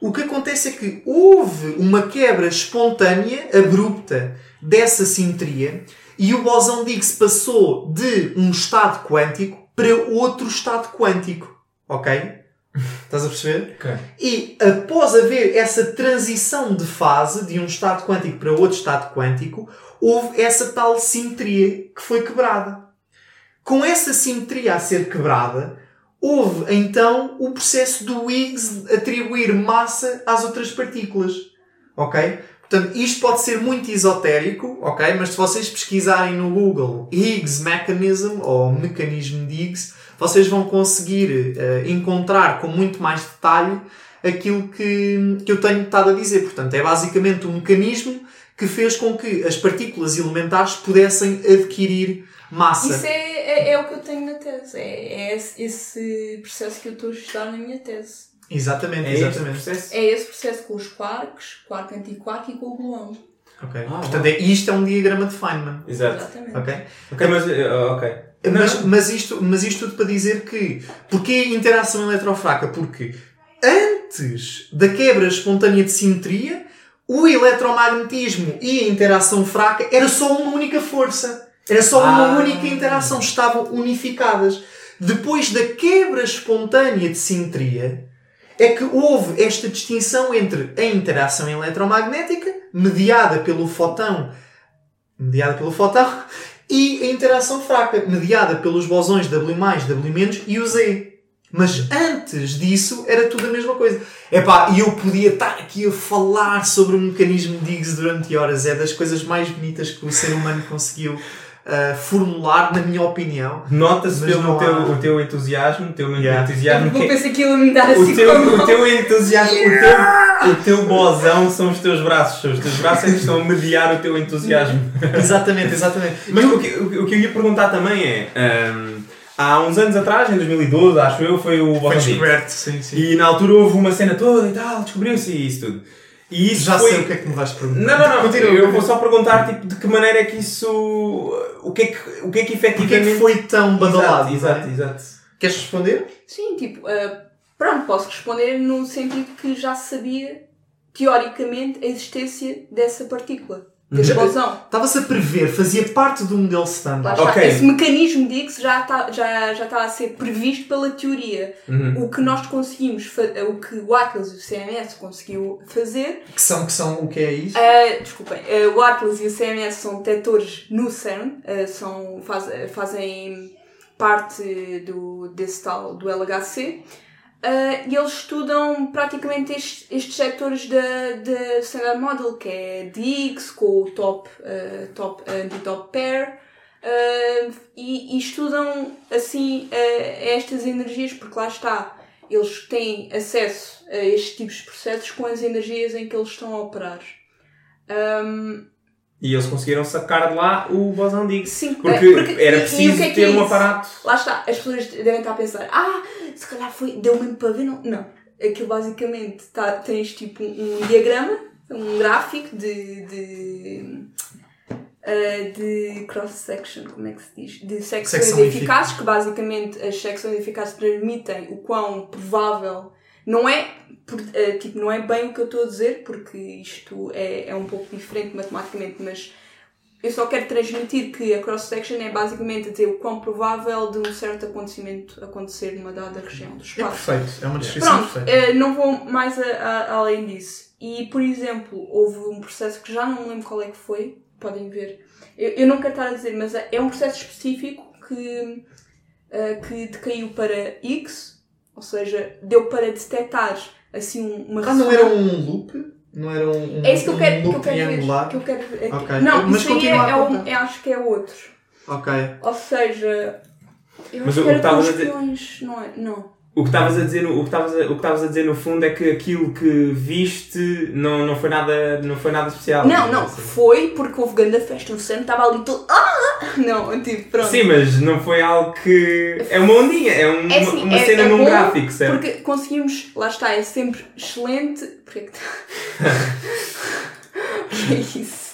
B: O que acontece é que houve uma quebra espontânea, abrupta, dessa simetria e o bosão de Higgs passou de um estado quântico para outro estado quântico. Ok? Estás a perceber?
C: Ok.
B: E após haver essa transição de fase de um estado quântico para outro estado quântico, houve essa tal simetria que foi quebrada. Com essa simetria a ser quebrada, houve então o processo do Higgs atribuir massa às outras partículas. Ok? Portanto, isto pode ser muito esotérico, ok? Mas se vocês pesquisarem no Google Higgs Mechanism ou mecanismo de Higgs, vocês vão conseguir eh, encontrar com muito mais detalhe aquilo que, que eu tenho estado a dizer. Portanto, é basicamente um mecanismo que fez com que as partículas elementares pudessem adquirir massa.
D: Isso é, é, é o que eu tenho na tese. É, é esse, esse processo que eu estou a estudar na minha tese.
B: Exatamente,
C: É
B: exatamente.
C: processo?
D: É esse processo com os quarks, quark antiquark e com o gluão.
B: Ok.
C: Ah,
B: Portanto, é, isto é um diagrama de Feynman.
C: Exato.
D: Exatamente.
B: Ok?
C: Ok, mas. uh, ok.
B: Mas, mas, isto, mas isto tudo para dizer que. Porquê interação eletrofraca? Porque antes da quebra espontânea de simetria, o eletromagnetismo e a interação fraca era só uma única força. Era só uma
C: Ah.
B: única interação. Estavam unificadas. Depois da quebra espontânea de simetria, é que houve esta distinção entre a interação eletromagnética, mediada pelo fotão, mediada pelo fotão, e a interação fraca, mediada pelos bosões W+, W- e o Z. Mas antes disso era tudo a mesma coisa. Epá, e eu podia estar aqui a falar sobre o mecanismo de Higgs durante horas. É das coisas mais bonitas que o ser humano conseguiu formular, na minha opinião.
C: Nota-se pelo
B: não
C: teu,
B: há-
C: o teu entusiasmo, o teu
B: Yeah.
C: entusiasmo
D: Eu pensei que ele me dar
C: o
D: assim
C: teu,
D: com a mão.
C: o teu entusiasmo, o, teu, o teu bozão são os teus braços. Os teus braços é que estão a mediar o teu entusiasmo.
B: Exatamente, exatamente.
C: Mas o que, o que- o que eu ia perguntar também é. hum, há uns anos atrás, em 2012, acho eu, foi o
B: Foi descoberto, sim, sim.
C: E na altura houve uma cena toda e tal, descobriu-se isso tudo. E isso
B: Já
C: foi...
B: sei o que é que me vais perguntar.
C: Não, não, não.
B: Continua,
C: eu vou só perguntar tipo, de que maneira é que isso. O que é que, o que, é que
B: é
C: efetivamente.
B: que foi tão badalado?
C: Exato,
B: é?
C: exato, exato.
B: Queres responder?
D: Sim, tipo, ah, pronto, posso responder no sentido que já sabia, teoricamente, a existência dessa partícula,
B: Já-
D: bosão.
B: Estava-se a prever, fazia parte do modelo standard.
D: está.
C: Ok.
D: Esse mecanismo de Higgs já está, já, já está a ser previsto pela teoria.
C: Uhum.
D: O que nós conseguimos, o que o Atlas e o CMS conseguiu fazer
B: Que são, que são o que é isso?
D: Uh, desculpem, uh, o Atlas e o CMS são detectores no CERN, uh, são, faz- fazem parte do, desse tal, do LHC, uh, e eles estudam praticamente estes, estes setores da, da Standard Model, que é de Higgs, com o top, uh, top anti-top pair, uh, e, e estudam assim estas energias, porque lá está, eles têm acesso a estes tipos de processos com as energias em que eles estão a operar. Um,
C: E eles conseguiram sacar de lá o Higgs.
D: sim,
C: Porque,
D: eh, porque-
C: era
D: e- e
C: preciso
D: é que
C: ter
D: é
C: um aparato.
D: Lá está, as pessoas devem estar a pensar, ah, se calhar foi, deu mesmo para ver, não. Não. Aquilo basicamente tá, tens tipo um diagrama, um gráfico de. de uh, de cross-section, como é que se diz? De secções
B: Secção
D: eficazes, que basicamente as secções eficazes transmitem o quão provável. Não é, tipo, não é bem o que eu estou a dizer, porque isto é, é um pouco diferente matematicamente, mas eu só quero transmitir que a cross-section é basicamente dizer o quão provável de um certo acontecimento acontecer numa dada região do
B: É
D: espaço.
B: perfeito, é uma descrição
D: Pronto,
B: perfeita.
D: eh, não vou mais a- a- além disso. E, por exemplo, houve um processo que já não me lembro qual é que foi, podem ver. Eu, eu não quero estar a dizer, mas é é um processo específico que, eh, que decaiu para X, ou seja, deu para detectar assim um- uma
B: Ah, não era um loop? Não era um, um,
D: É isso que eu quero,
B: um
D: que eu quero ver.
B: triangular?
D: Que eu quero ver aqui.
B: Ok.
D: Não,
B: Mas
D: isso aí é, é um, é- acho que é outro.
B: Ok.
D: Ou seja, eu
C: Mas
D: acho
C: o
D: que era com os peões, não é? Não.
C: O que estavas a dizer, no- o que estavas a, o que estavas a dizer no fundo é que aquilo que viste não, não foi nada, não foi nada especial.
D: Não, não,
C: Assim.
D: foi porque houve grande festa no centro, estava ali todo. Ah! Não, tipo, pronto.
C: Sim, mas não foi algo que. É uma ondinha, é, um-
D: É assim,
C: uma
D: é-
C: cena
D: é
C: num gráfico, certo?
D: Porque conseguimos, lá está, é sempre excelente. Porquê que que é isso?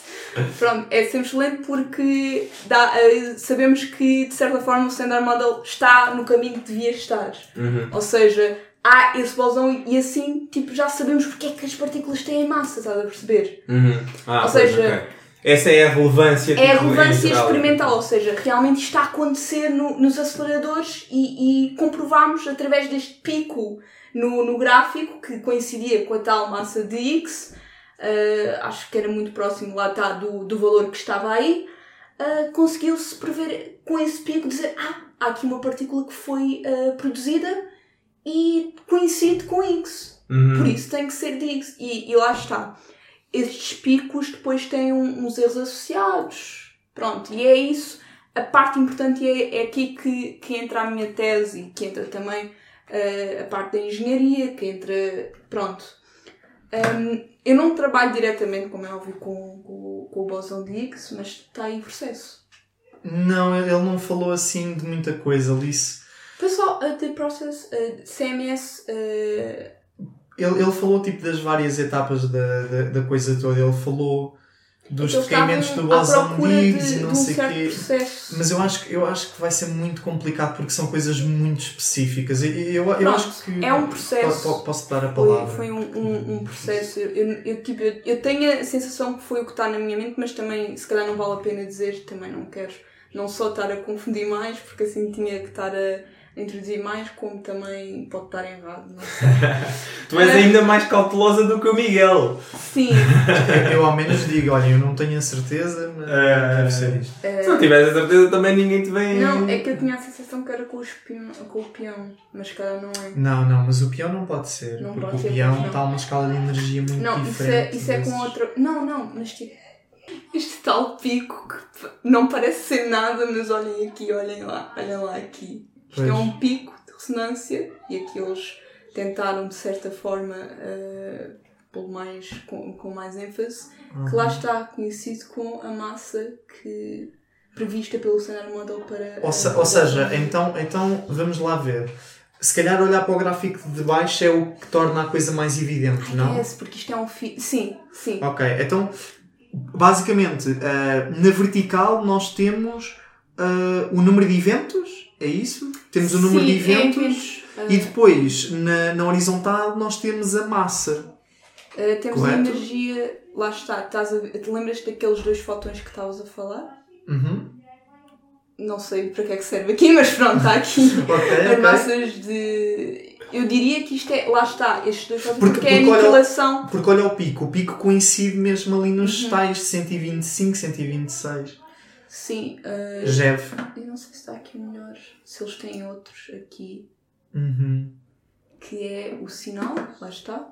D: Pronto, é sempre excelente porque dá, eh, sabemos que de certa forma o Standard Model está no caminho que devia estar.
C: Uhum.
D: Ou seja, há esse bosão e assim tipo, já sabemos porque é que as partículas têm massa, estás a perceber?
C: Uhum. Ah,
D: Ou
C: pois,
D: seja,
C: ok. Essa é a relevância.
D: É a
C: tipo,
D: relevância experimental, ou seja, realmente está a acontecer no- nos aceleradores e, e comprovamos através deste pico no, no gráfico que coincidia com a tal massa de X, eh, acho que era muito próximo lá está do, do valor que estava aí, eh, conseguiu-se prever com esse pico dizer ah, há aqui uma partícula que foi eh, produzida e coincide com X.
C: Uhum.
D: Por isso tem que ser de X. E, e lá está. Estes picos depois têm um- uns erros associados. Pronto, e é isso. A parte importante é, é aqui que, que entra a minha tese e que entra também eh, a parte da engenharia, que entra. Pronto. Hum, eu não trabalho diretamente, como é óbvio, com, com, com o bosão de Higgs, mas está em processo.
B: Não, ele não falou assim de muita coisa. Ele disse.
D: Pessoal, uh, the process, uh, CMS, uh,
B: Ele, ele falou tipo das várias etapas da, da, da coisa toda. Ele falou dos decaímentos do Higgs e não
D: um
B: sei o quê.
D: processo.
B: Mas eu acho, que- eu acho que vai ser muito complicado porque são coisas muito específicas. Eu, eu, eu
D: Pronto,
B: acho que.
D: é um processo.
B: po- po- Posso dar a
D: Foi,
B: palavra?
D: foi um, um, um processo. Eu, eu, tipo, eu, eu tenho a sensação que foi o que está na minha mente, mas também, se calhar, não vale a pena dizer. Também não quero não só estar a confundir mais, porque assim tinha que estar a introduzir mais, como também pode estar errado. Não sei.
C: Tu és ainda mais cautelosa do que o Miguel.
D: Sim,
B: Eu, eu ao menos digo, olha, eu não tenho a certeza, mas
C: É.
B: deve ser isto.
C: Se não tiveres a certeza, também ninguém te vem.
D: não, é que eu tinha a sensação que era com, os peão, com o peão, mas se calhar não é.
B: Não, não, mas o peão não pode ser.
D: Não
B: porque
D: pode
B: o peão
D: não.
B: está a uma escala de energia muito
D: Não, isso é,
B: diferente.
D: isso é com outra. Não, não, mas tipo. Este tal pico que não parece ser nada, mas olhem aqui, olhem lá, olhem lá aqui. Isto
B: Pois.
D: é um pico de ressonância e aqui eles tentaram de certa forma uh, pôr mais, com, com mais ênfase, que lá está conhecido com a massa que prevista pelo Standard Model para.
B: Ou, se-
D: uh,
B: ou seja, então, então vamos lá ver. Se calhar olhar para o gráfico de baixo é o que torna a coisa mais evidente, não?
D: É porque isto é um fi... Sim, sim.
B: Ok, então basicamente eh, na vertical nós temos eh, o número de eventos, é isso? Temos o número de
D: Sim, é
B: eventos
D: uh,
B: e depois na, na horizontal nós temos a massa.
D: Uh, temos
B: Correto?
D: a energia, lá está, estás a, te lembras daqueles dois fotões que estavas a falar?
B: Uhum.
D: Não sei para que é que serve aqui, mas pronto, está aqui.
B: Ok,
D: As
B: ok.
D: massas de. Eu diria que isto é. Lá está, estes dois fotões,
B: Porque-
D: porque, é a
B: porque olha-
D: aniquilação.
B: Porque olha o pico, o pico coincide mesmo ali nos
D: Uhum.
B: tais 125, 126.
D: Sim, uh,
B: GeV.
D: Se eles têm outros aqui,
B: Uhum.
D: que é o sinal, lá está.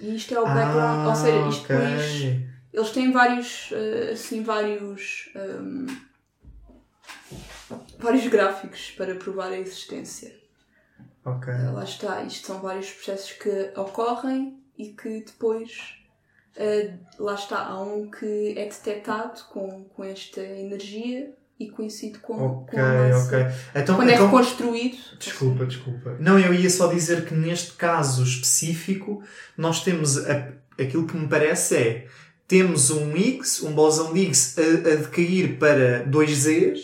D: E isto é o background,
B: Ah,
D: ou seja, isto
B: ok.
D: depois. Eles têm vários, eh, assim, vários, ehm, vários gráficos para provar a existência.
B: Ok.
D: Eh, Lá está, isto são vários processos que ocorrem e que depois, eh, lá está, há um que é detectado com, com esta energia e coincide com,
B: Ok,
D: com a massa.
B: ok. Então,
D: Quando é
B: então-
D: reconstruído,
B: Desculpa, desculpa. Não, eu ia só dizer que neste caso específico nós temos a- aquilo que me parece é temos um Higgs, um bóson de Higgs a, a decair para dois Zs,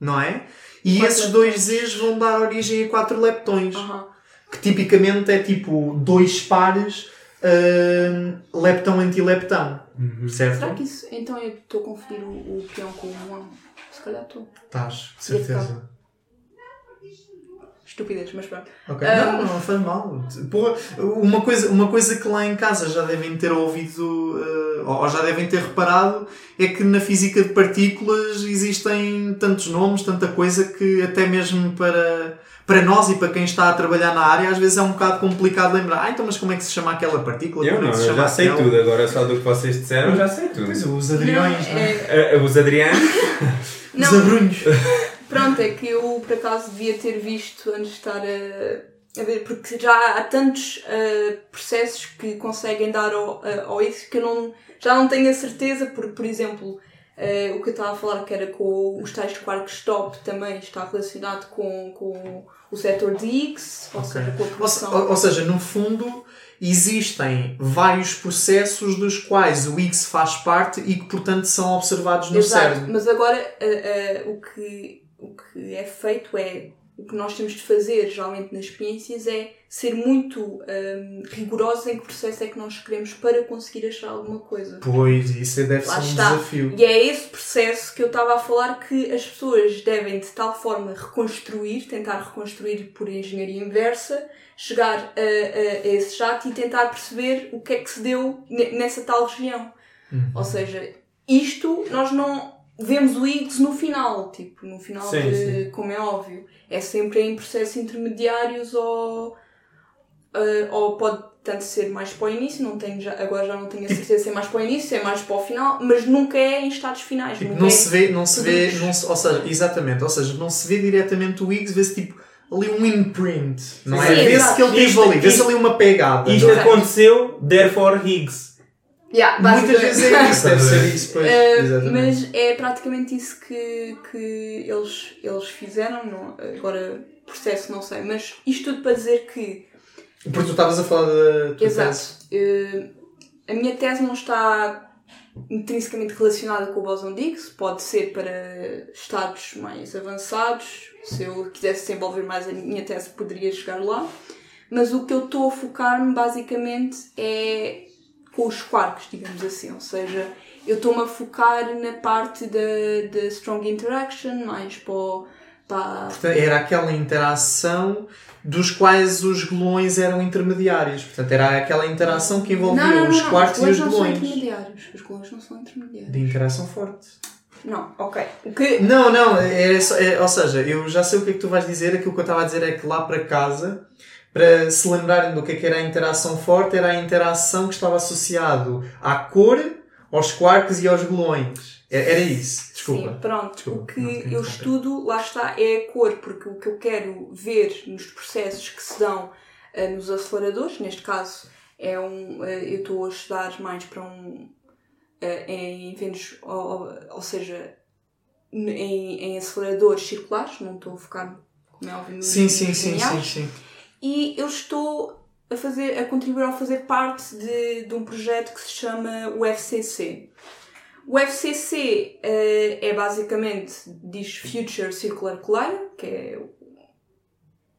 B: não é? E
D: Quatro
B: esses
D: leptões.
B: dois Zs vão dar origem a quatro leptões.
D: Aham.
B: Que tipicamente é tipo dois pares uh, leptão-antileptão. Certo?
D: Será que isso. Então eu estou a confundir o, o peão com o? Calhar estou.
B: Estás,
D: certeza. Estupidez, mas pronto.
B: Ok.
D: Ah.
B: Não, não faz mal. Porra, uma, coisa, uma coisa que lá em casa já devem ter ouvido eh, ou já devem ter reparado é que na física de partículas existem tantos nomes, tanta coisa que até mesmo para, para nós e para quem está a trabalhar na área às vezes é um bocado complicado lembrar. Ah, então mas como é que se chama aquela partícula?
C: Eu
B: Como é
C: não,
B: que se
C: eu já sei
B: aquela?
C: tudo. Agora só do que vocês disseram, eu já sei tudo.
B: Pois, os adriões, não, é?
D: é-
C: Ah, Os Adrianos.
D: Não, pronto, é que eu por acaso devia ter visto antes de estar a, a ver, porque já há tantos ah, processos que conseguem dar ao, ao isso que eu não, já não tenho a certeza, porque, por exemplo, ah, o que eu estava a falar que era com os tais quarks stop também está relacionado com, com o setor de Higgs, ou
B: Ok.
D: seja, com a produção.
B: ou- ou seja, no fundo, existem vários processos dos quais o Higgs faz parte e que, portanto, são observados no
D: Exato,
B: cérebro.
D: mas agora ah, ah, o, que, o que é feito é o que nós temos de fazer geralmente nas experiências é ser muito ahm, rigorosos em que processo é que nós queremos para conseguir achar alguma coisa.
B: Pois, isso deve
D: Lá
B: ser um
D: está.
B: desafio.
D: E é esse processo que eu estava a falar que as pessoas devem de tal forma reconstruir, tentar reconstruir por engenharia inversa, chegar a, a- a esse jato e tentar perceber o que é que se deu ne- nessa tal região.
B: Uhum.
D: Ou seja, isto nós não vemos o Higgs no final, tipo, no final
C: Sim,
D: de, como é óbvio. É sempre em processos intermediários ou, ah, ou pode tanto ser mais para o início, não tenho já, agora já não tenho a certeza se é mais para o início, se é mais para o final, mas nunca é em estados finais.
B: Tipo,
D: nunca
B: não
D: é-
B: se vê, não se vê, não se- ou seja, exatamente, ou seja, não se vê diretamente o Higgs, vê-se tipo ali um imprint, não é? Vê-se que ele teve ali, vê-se ali uma pegada.
C: Isto
B: não é?
C: aconteceu, therefore Higgs.
D: Yeah,
B: Muitas vezes é isso, deve ser isso, pois.
D: Uh, mas é praticamente isso que, que eles, eles fizeram. Não, agora, processo, não sei. Mas isto tudo para dizer que
B: Porque tu estavas a falar da tua
D: Exato.
B: tese.
D: Eh, a minha tese não está intrinsecamente relacionada com o bóson de Higgs, pode ser para estados mais avançados. Se eu quisesse desenvolver mais a minha tese, poderia chegar lá. Mas o que eu estou a focar-me basicamente é com os quarks, digamos assim. Ou seja, eu estou-me a focar na parte da, da strong interaction, mais para,
B: Portanto, Era aquela interação dos quais os gluões eram intermediários. Portanto, era aquela interação que envolvia os quartos e os
D: não são intermediários. Os gluões não são intermediários.
B: De interação forte.
D: Não, ok. O que...
B: Não, não, é, só- é- ou seja, eu já sei o que é que tu vais dizer. Aquilo que eu estava a dizer é que lá para casa, para se lembrarem do que é que era a interação forte, era a interação que estava associado à cor, aos quarks e aos gluões. É- Era isso. Desculpa.
D: Sim, pronto.
B: Desculpa,
D: o que eu estudo, lá está, é a cor, porque o que eu quero ver nos processos que se dão eh, nos aceleradores, neste caso, é um. eh, eu estou a estudar mais para um. eh, em eventos, ou, ou- seja, em, em aceleradores circulares, não estou a focar, como é óbvio,
B: Sim, sim, sim, sim, sim.
D: e eu estou a fazer a contribuir a fazer parte de, de um projeto que se chama o FCC. O FCC eh, é basicamente diz Future Circular Collider, que é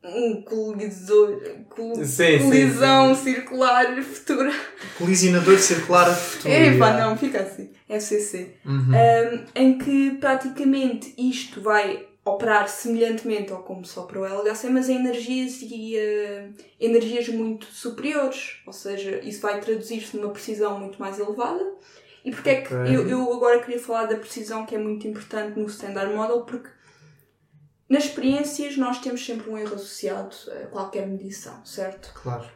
D: um colisor, col-
C: Sim, sim,
D: colisão circular futura.
B: Colisionador circular a futuro.
D: Epá,
B: yeah.
D: não, fica assim. FCC.
B: Uhum.
D: Um, em que praticamente isto vai operar semelhantemente ao como só para o LHC, mas em energias e eh, energias muito superiores. Ou seja, isso vai traduzir-se numa precisão muito mais elevada. E porque é que eu, eu agora queria falar da precisão que é muito importante no Standard Model, porque nas experiências nós temos sempre um erro associado a qualquer medição, certo?
B: Claro.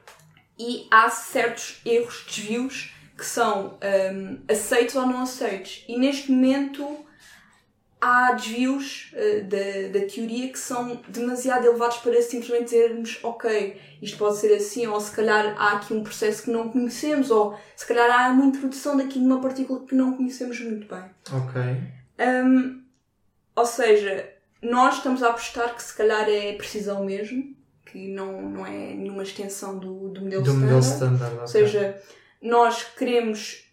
D: e há certos erros, desvios, que são hum, aceitos ou não aceitos. E neste momento há desvios uh, da, da teoria que são demasiado elevados para simplesmente dizermos ok, isto pode ser assim, ou se calhar há aqui um processo que não conhecemos, ou se calhar há uma introdução daqui de uma partícula que não conhecemos muito bem.
B: Ok.
D: Hum, ou seja, nós estamos a apostar que se calhar é precisão mesmo, que não, não é nenhuma extensão do, do modelo
B: Do
D: standard.
B: modelo standard.
D: Ou seja, nós queremos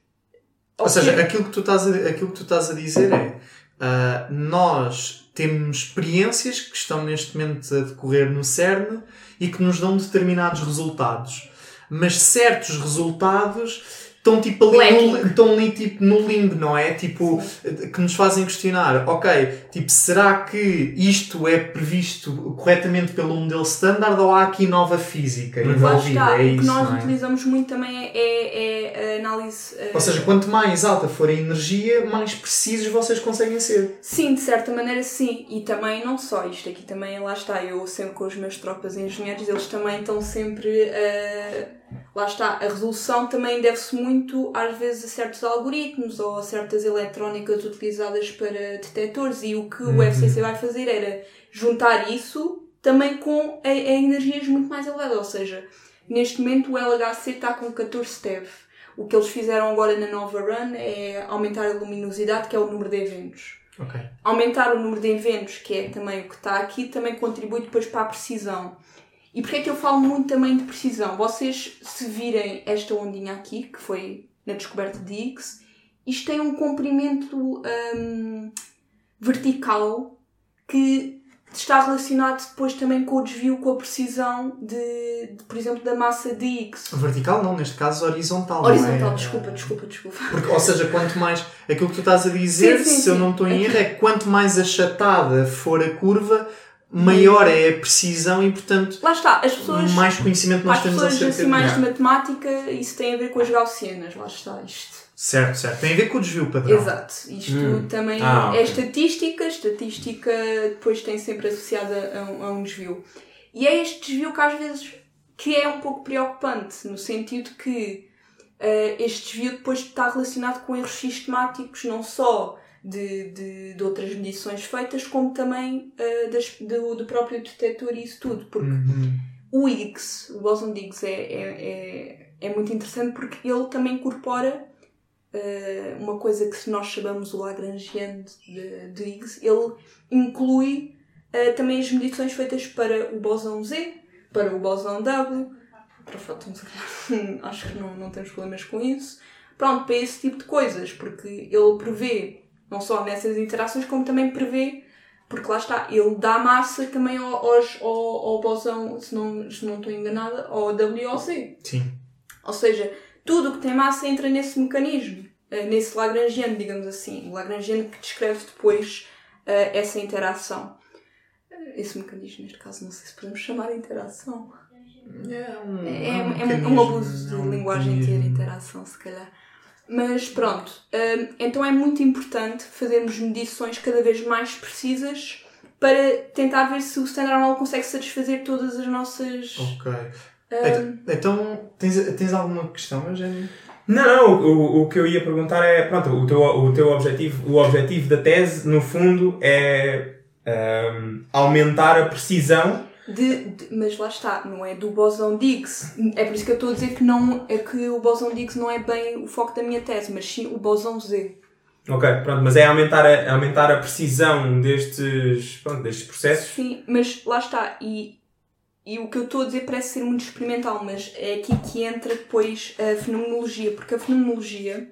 B: Ou seja, aquilo que tu estás a, aquilo que tu estás a dizer é ah, nós temos experiências que estão neste momento a decorrer no CERN e que nos dão determinados resultados. Mas certos resultados estão tipo ali, no, estão ali tipo no limbo, não é? Tipo, que nos fazem questionar, ok, tipo, será que isto é previsto corretamente pelo modelo standard ou há aqui nova física envolvida?
D: está,
B: É
D: o que
B: isso,
D: nós
B: não é?
D: utilizamos muito também é, é- é a análise. eh,
B: Ou seja, quanto mais alta for a energia, mais precisos vocês conseguem ser.
D: Sim, de certa maneira sim. E também não só isto, aqui também lá está, eu sempre com os meus tropas engenheiros, eles também estão sempre a. Lá está, a resolução também deve-se muito às vezes a certos algoritmos ou a certas eletrónicas utilizadas para detectores e o que o FCC vai fazer era juntar isso também com a, a energias muito mais elevadas, ou seja, neste momento o LHC está com 14 TeV. O que eles fizeram agora na nova run é aumentar a luminosidade, que é o número de eventos
B: Ok.
D: aumentar o número de eventos, que é também o que está aqui, também contribui depois para a precisão. E porquê é que eu falo muito também de precisão? Vocês, se virem esta ondinha aqui, que foi na descoberta de Higgs, isto tem um comprimento hum, vertical que está relacionado depois também com o desvio, com a precisão de, de, por exemplo, da massa de Higgs.
B: Vertical não, neste caso horizontal.
D: Horizontal,
B: não é?
D: desculpa, desculpa, desculpa.
B: Porque, ou seja, quanto mais. Aquilo que tu estás a dizer,
D: Sim, sim,
B: se eu
D: sim.
B: não estou em erro, é que quanto mais achatada for a curva, maior é a precisão e, portanto,
D: Lá está, as pessoas...
B: mais conhecimento nós
D: As
B: temos
D: pessoas
B: acerca
D: assim mais de matemática, isso tem a ver com as gaussianas, lá está isto.
B: Certo, certo. Tem a ver com o desvio padrão.
D: Exato, isto
C: Hum.
D: também
C: Ah,
D: é estatística, estatística depois tem sempre associada a um, a um desvio. E é este desvio que às vezes que é um pouco preocupante, no sentido que eh, este desvio depois está relacionado com erros sistemáticos, não só de, de, de outras medições feitas, como também eh, das- do, do próprio detector e isso tudo, porque
B: Uhum.
D: o Higgs, o bóson de Higgs, é, é, é, é muito interessante porque ele também incorpora eh, uma coisa que se nós chamamos o Lagrangian de, de Higgs, ele inclui eh, também as medições feitas para o bóson Z, para o bóson W, para o fóton, se calhar, acho que não, não temos problemas com isso. Pronto, para esse tipo de coisas, porque ele prevê, não só nessas interações, como também prevê porque lá está, ele dá massa também ao, aos, ao, ao bosão, se não, se não estou enganada, ao WOC.
B: Sim.
D: Ou seja, tudo o que tem massa entra nesse mecanismo, nesse Lagrangiano, digamos assim. O Lagrangiano que descreve depois eh, essa interação. Eh, Esse mecanismo, neste caso, não sei se podemos chamar de interação.
B: É um,
D: É,
B: é um
D: é um- um abuso de
B: é um
D: linguagem ter interação, se calhar. Mas pronto, hum, então é muito importante fazermos medições cada vez mais precisas para tentar ver se o Standard Model consegue satisfazer todas as nossas.
B: Ok.
D: hum,
B: Então, tens, tens alguma questão, Eugénio?
C: Não, não, o, o que eu ia perguntar é, pronto, o teu, o teu objetivo, o objetivo da tese, no fundo, é ahm, aumentar a precisão.
D: de, de- mas lá está, não é do bosão Higgs. É por isso que eu estou a dizer que, não, é que o bosão Higgs não é bem o foco da minha tese, mas sim o bosão Z.
C: Ok, pronto, mas é aumentar a, aumentar a precisão destes, pronto, destes processos.
D: Sim, mas lá está. E, e o que eu estou a dizer parece ser muito experimental, mas é aqui que entra depois a fenomenologia, porque a fenomenologia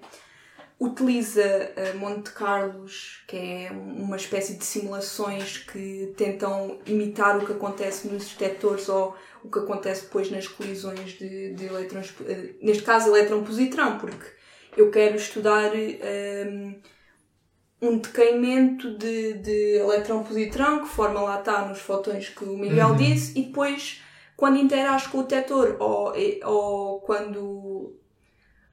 D: utiliza eh, Monte Carlos, que é uma espécie de simulações que tentam imitar o que acontece nos detectores ou o que acontece depois nas colisões de, de elétrons, eh, neste caso elétron-positrão, porque eu quero estudar eh, um decaimento de, de elétron-positrão que forma lá está nos fotões que o Miguel disse e depois quando interage com o detector ou, ou quando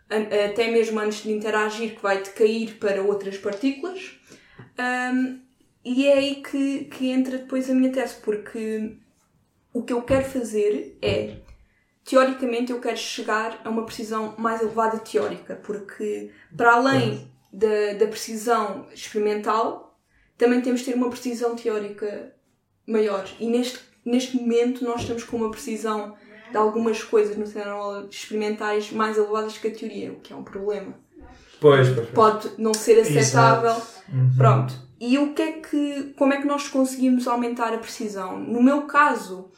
D: an- até mesmo antes de interagir que vai decair para outras partículas. Ahm, e é aí que, que entra depois a minha tese porque o que eu quero fazer é teoricamente eu quero chegar a uma precisão mais elevada teórica porque para além da, da precisão experimental, também temos de ter uma precisão teórica maior. E neste, neste momento nós estamos com uma precisão de algumas coisas no cenário experimentais mais elevadas que a teoria, o que é um problema.
C: Pois, pois, pois.
D: Pode não ser aceitável.
B: Uhum.
D: Pronto. E o que é que, como é que nós conseguimos aumentar a precisão? No meu caso,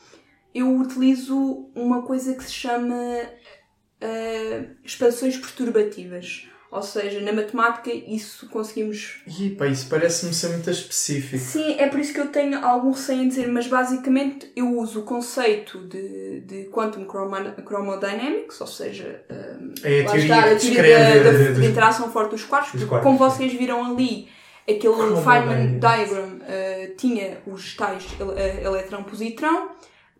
D: eu utilizo uma coisa que se chama ah, expansões perturbativas. Ou seja, na matemática isso conseguimos.
B: Pá, isso parece-me ser muito específico.
D: Sim, é por isso que eu tenho algum receio em dizer, mas basicamente eu uso o conceito de, de Quantum Chromodynamics, ou seja, hum,
B: É a teoria
D: está, a teoria da, da, da interação forte dos quartos, porque
C: quartos,
D: como vocês viram ali, aquele. Feynman diagram eh, tinha os tais ele- eh, eletrão-positrão,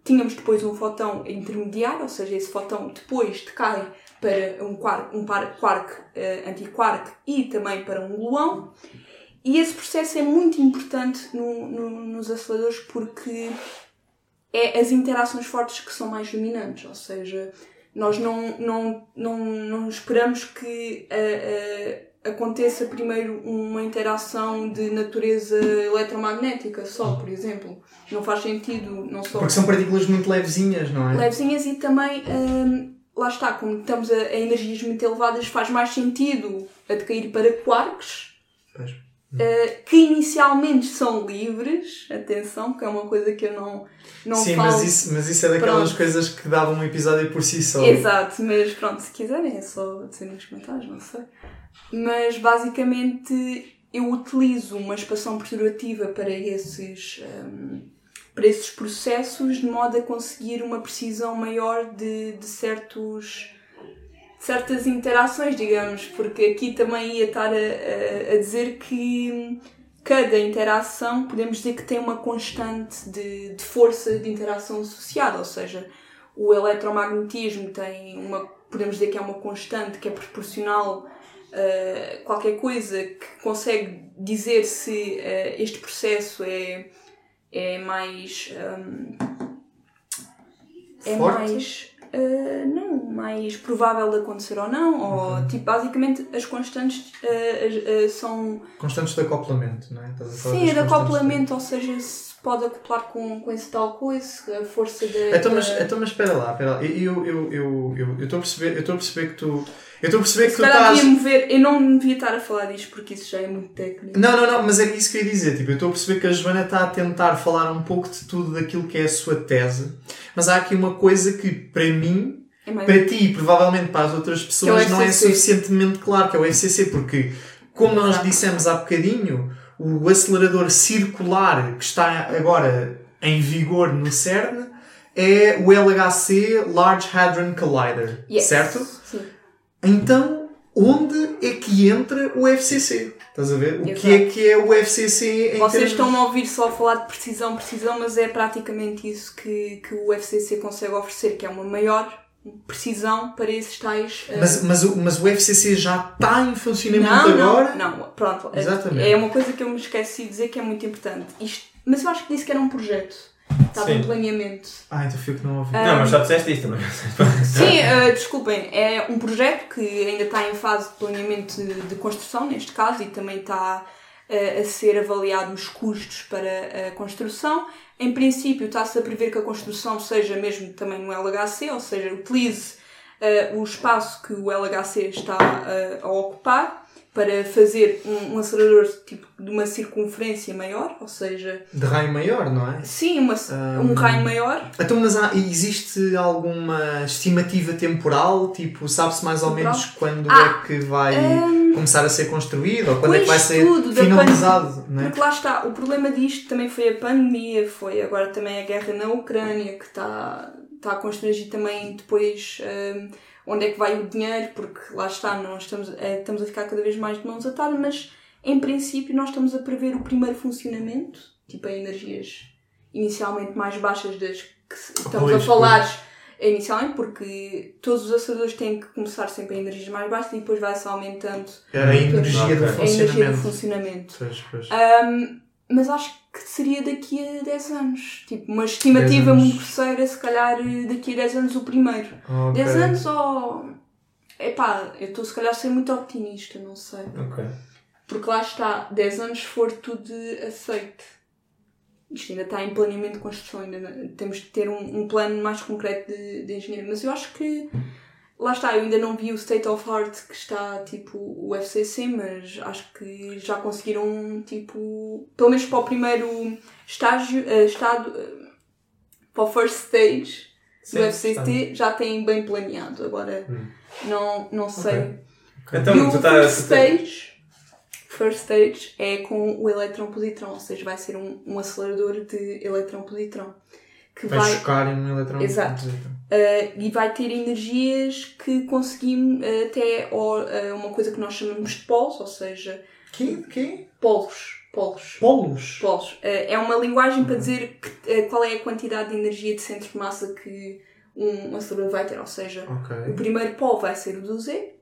D: tínhamos depois um fotão intermediário, ou seja, esse fotão depois decai para um quark, um par- quark eh, antiquark e também para um gluão. E esse processo é muito importante no- no- nos aceleradores porque é as interações fortes que são mais dominantes, ou seja, nós não, não, não, não esperamos que ah, ah, aconteça primeiro uma interação de natureza eletromagnética só, por exemplo. Não faz sentido, não só
B: Porque são partículas muito levezinhas, não é?
D: levezinhas e também, lá está, como estamos a, a energias muito elevadas, faz mais sentido a decair para quarks,
B: Pois.
D: uh, que inicialmente são livres, atenção, que é uma coisa que eu não, não
B: Sim,
D: falo.
B: mas isso, mas isso é daquelas
D: Pronto.
B: coisas que davam um episódio por si só.
D: Exato, mas pronto, se quiserem é só dizer nos comentários, não sei. Mas basicamente eu utilizo uma expansão perturbativa para esses, hum, para esses processos de modo a conseguir uma precisão maior de, de certos certas interações, digamos, porque aqui também ia estar a, a- a dizer que cada interação podemos dizer que tem uma constante de, de força de interação associada, ou seja, o eletromagnetismo tem uma, podemos dizer que é uma constante que é proporcional a qualquer coisa que consegue dizer se eh, este processo é, é mais. hum, é
B: Forte?
D: mais. eh, não, mais provável de acontecer ou não, ou tipo, basicamente as constantes as- eh, são
B: Constantes de acoplamento, não é? Estás a falar
D: Sim, é de acoplamento, ou seja, se pode acoplar com, com esse tal coisa, a força da.
B: Então mas, então, mas espera lá, espera lá. Eu eu eu eu eu estou a perceber, eu estou a perceber que tu eu estou a perceber que tu estás
D: devia mover, eu não devia estar a falar disto porque isso já é muito técnico.
B: Não, não, não, mas é isso que eu ia dizer. Tipo, eu estou a perceber que a Joana está a tentar falar um pouco de tudo daquilo que é a sua tese, mas há aqui uma coisa que, para mim,
D: É
B: para ti e provavelmente para as outras pessoas,
D: Que é
B: não é suficientemente claro, que é o FCC, porque, como nós dissemos há bocadinho, o acelerador circular que está agora em vigor no CERN é o LHC Large Hadron Collider,
D: Yes.
B: certo?
D: Sim.
B: Então, onde é que entra o FCC? Estás a ver? O que
D: Exato.
B: é que é o FCC em
D: Vocês
B: termos...
D: estão a ouvir só falar de precisão, precisão, mas é praticamente isso que, que o FCC consegue oferecer, que é uma maior precisão para esses tais. eh,
B: Mas, mas, o, mas o FCC já está em funcionamento
D: não,
B: agora?
D: não, não, pronto. é-
B: Exatamente.
D: É uma coisa que eu me esqueci de dizer que é muito importante. Isto, mas eu acho que disse que era um projeto. Estava
C: Sim.
D: em planeamento.
B: Ah, então fui que não ouvi.
C: Não, mas só disseste isto também.
D: Sim, eh, desculpem, é um projeto que ainda está em fase de planeamento de, de construção, neste caso, e também está eh, a ser avaliado os custos para a construção. Em princípio, está-se a prever que a construção seja mesmo também no LHC, ou seja, utilize eh, o espaço que o LHC está eh, a ocupar para fazer um, um acelerador tipo, de uma circunferência maior, ou seja,
B: De raio maior, não é?
D: sim, uma, um
B: Hum.
D: raio maior.
B: Então, mas há, existe alguma estimativa temporal? Tipo, sabe-se mais ou
D: Temporal?
B: menos quando
D: Ah,
B: é que vai
D: hum,
B: começar a ser construído? Ou quando é que vai ser finalizado? Não é?
D: Porque lá está, o problema disto também foi a pandemia, foi agora também a guerra na Ucrânia, que está, está a constranger também depois hum, onde é que vai o dinheiro, porque lá está, nós estamos, eh, estamos a ficar cada vez mais de mãos atadas, mas em princípio nós estamos a prever o primeiro funcionamento, tipo a energias inicialmente mais baixas das que estamos
B: Pois,
D: a falar inicialmente, porque todos os aceleradores têm que começar sempre em energias mais baixas e depois vai-se aumentando
B: Era a energia do
D: a energia do
B: funcionamento.
D: funcionamento.
B: Pois, pois.
D: Um, mas acho que seria daqui a 10 anos. Tipo, uma estimativa
B: 10 anos.
D: muito grosseira, se calhar daqui a 10 anos o primeiro.
B: Ok.
D: 10 anos ou. Epá, eu estou se calhar a ser muito optimista, não sei.
C: Ok.
D: Porque lá está, 10 anos se for tudo aceito. Isto ainda está em planeamento de construção, ainda temos de ter um, um plano mais concreto de, de engenharia. Mas eu acho que. Lá está, eu ainda não vi o State of Art que está tipo o FCC, mas acho que já conseguiram, tipo, pelo menos para o primeiro estágio, eh, estado, eh, para o first stage
C: Sim,
D: do FCT, já têm bem planeado. Agora,
C: Hum.
D: não, não sei.
C: Então,
D: e o
C: tu tá-
D: first
C: tá-
D: stage, first stage é com o elétron-positrão, ou seja, vai ser um, um acelerador de elétron-positrão. Que
B: Vai,
D: vai,
B: chocar em um eletrão.
D: Exato. Uh, e vai ter energias que conseguimos uh, até ou, uh, uma coisa que nós chamamos de polos, ou seja,
B: Que? Que?
D: polos. Polos.
B: Polos.
D: Polos. É uma linguagem para dizer que, qual é a quantidade de energia de centro de massa que um acelerador vai ter. Ou seja, o
B: Ok.
D: primeiro polo vai ser o do Z,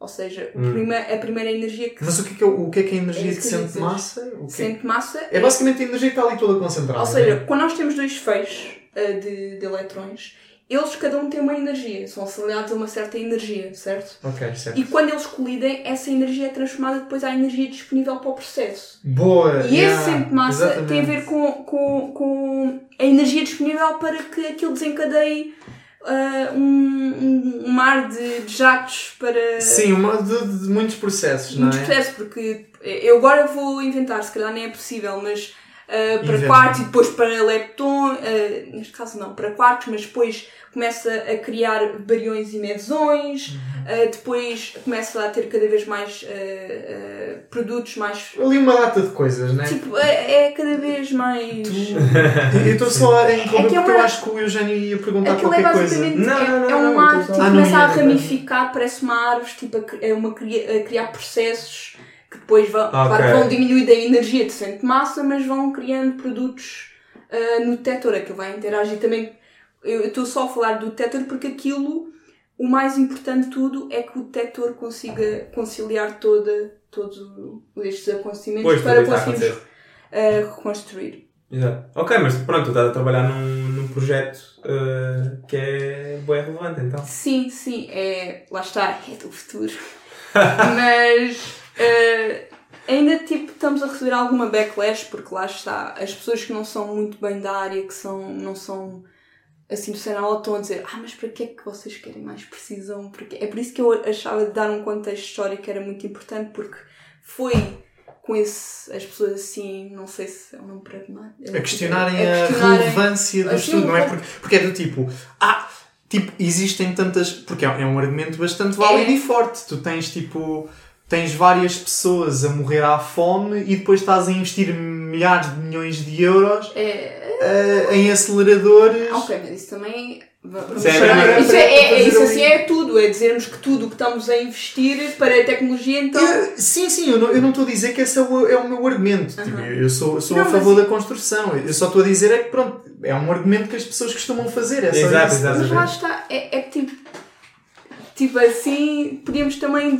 D: ou seja,
C: Hum.
D: prime- a primeira energia que
B: Mas o que é que é, o que é, que é a energia
D: É que
B: centro de
D: dizer.
B: massa? O que é?
D: de massa
B: É basicamente a energia que está ali toda concentrada.
D: Ou seja,
B: né?
D: quando nós temos dois feixes uh, de, de eletrões, eles cada um tem uma energia, são acelerados a uma certa energia, certo?
B: Ok, certo.
D: E quando eles colidem, essa energia é transformada depois à energia disponível para o processo.
B: Boa!
D: E
B: yeah,
D: esse centro de massa
B: exatamente.
D: tem a ver com, com, com a energia disponível para que aquilo desencadeie uh, um, um, um mar de, de jatos para
B: Sim, uma de, de muitos processos, não
D: muitos
B: é?
D: processos, porque eu agora vou inventar, se calhar nem é possível, mas uh, para quartos e depois para lepton, uh, neste caso não, para quartos, mas depois começa a criar bariões e mesões,
B: Uhum.
D: uh, depois começa a ter cada vez mais produtos mais.
B: Ali uma data de coisas, né?
D: Tipo, é, é cada vez mais.
B: Eu estou só a
D: É que é
B: porque
D: uma-
B: eu acho que o Eugênio ia perguntar
D: Aquilo é
B: qualquer coisa.
D: basicamente
C: Não,
D: é,
C: não, não,
D: é
C: não, não,
D: tipo,
B: não, não
D: começa a ramificar, parece uma árvore, tipo, a, é uma, a criar processos que depois vão,
C: Ok.
D: claro, que vão diminuir a energia de centro de massa, mas vão criando produtos ah, no detector, aquilo vai interagir também. Eu estou só a falar do detector porque aquilo, o mais importante de tudo é que o detector consiga conciliar toda, todos estes acontecimentos
C: Pois,
D: para conseguirmos ah, reconstruir.
C: Exato. Ok, mas pronto, tu estás a trabalhar num, num projeto uh, que é bem relevante, então.
D: Sim, sim, é. Lá está, é do futuro. Mas eh, ainda tipo estamos a receber alguma backlash porque lá está, as pessoas que não são muito bem da área, que são, não são assim do cenário, estão a dizer ah, mas para que é que vocês querem mais precisão? Porque é por isso que eu achava de dar um contexto histórico era muito importante porque foi com esse, as pessoas assim, não sei se é um nome pragmático.
B: A questionarem
D: a questionarem-
B: relevância do
D: Assim,
B: estudo, não é? Porque, porque é do tipo, ah, tipo, existem tantas. Porque é, é um argumento bastante válido
D: É.
B: e forte. Tu tens tipo. Tens várias pessoas a morrer à fome e depois estás a investir milhares de milhões de euros
D: É,
B: eh, em aceleradores.
D: Ok, mas isso também. Vamos
C: Isso é
D: isso, é, é- é- isso assim é tudo, é dizermos que tudo o que estamos a investir para a tecnologia, então.
B: Eu- sim, sim, eu não, eu não estou a dizer que esse é o, é o meu argumento. Tipo,
D: Aham.
B: eu sou, sou
D: Não,
B: a
D: mas-
B: favor da construção. Eu só estou a dizer é que, pronto, é um argumento que as pessoas costumam fazer. É só
C: Exato,
B: isso.
C: exato.
D: Mas lá está, é, é tipo. Tipo assim, podíamos também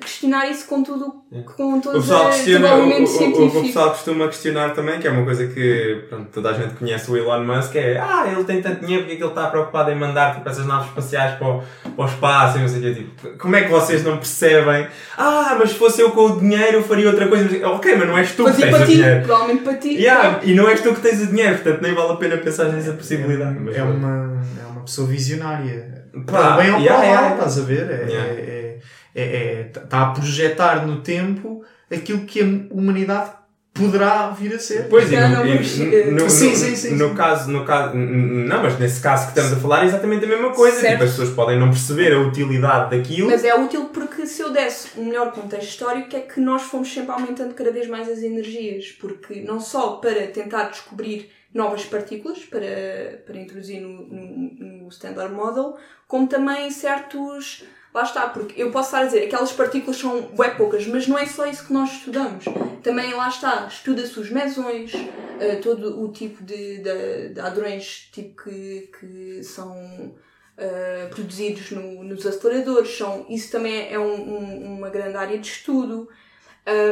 D: questionar isso com tudo, com
C: O
D: todo
C: pessoal,
D: o
C: questiona, o, o- o- o
D: científico.
C: pessoal costuma questionar também, que é uma coisa que pronto, toda a gente conhece o Elon Musk, é ah, ele tem tanto dinheiro porque é que ele está preocupado em mandar tipo, essas naves espaciais para o, para o espaço e não sei o quê. Tipo, como é que vocês não percebem? Ah, mas se fosse eu com o dinheiro eu faria outra coisa. Mas, Ok, mas não és tu que
D: Fazia
C: tens
D: para
C: o
D: ti,
C: dinheiro.
D: provavelmente para ti.
C: Yeah, e não és tu que tens o dinheiro, portanto nem vale a pena pensar nessa possibilidade. Mas,
B: É uma, é uma pessoa visionária.
C: Pá,
B: Para bem ou
C: yeah,
B: para
C: yeah,
B: mal,
C: yeah.
B: estás a ver? É,
C: Yeah.
B: é, é, é- está a projetar no tempo aquilo que a humanidade poderá vir a ser.
C: Pois,
D: Já
C: no,
B: Sim, sim, sim,
C: no caso, no caso, não, mas nesse caso que estamos a falar é exatamente a mesma coisa.
D: Certo.
C: Tipo, as pessoas podem não perceber a utilidade daquilo.
D: Mas é útil porque se eu desse um melhor contexto histórico é que nós fomos sempre aumentando cada vez mais as energias, porque não só para tentar descobrir novas partículas para, para introduzir no, no, no Standard Model, como também certos. Lá está, porque eu posso estar a dizer aquelas partículas são bem poucas, mas não é só isso que nós estudamos. Também lá está, estuda-se os mesões, eh, todo o tipo de, de, de hadrões tipo que, que são uh, produzidos no- nos aceleradores. São, isso também é um- um- uma grande área de estudo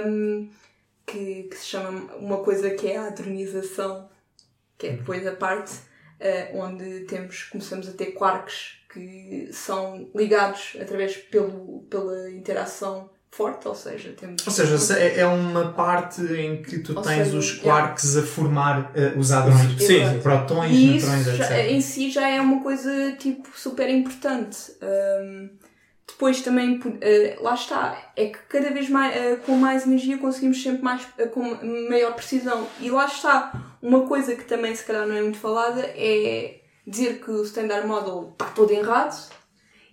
D: um, que, que se chama uma coisa que é a hadronização, que é depois a parte uh, onde temos, começamos a ter quarks que são ligados através pelo, pela interação forte, ou seja, temos
B: Ou seja, se- é é uma parte em que tu
D: Ou
B: tens
D: seja,
B: os quarks a formar eh, os hadrões.
C: Sim, sim.
B: Protões, neutrões,
D: isso já-
B: etc.
D: em si já é uma coisa tipo super importante. Hum, depois também, eh, lá está, é que cada vez mais, eh, com mais energia conseguimos sempre mais, eh, com maior precisão. E lá está, uma coisa que também se calhar não é muito falada é dizer que o Standard Model está todo errado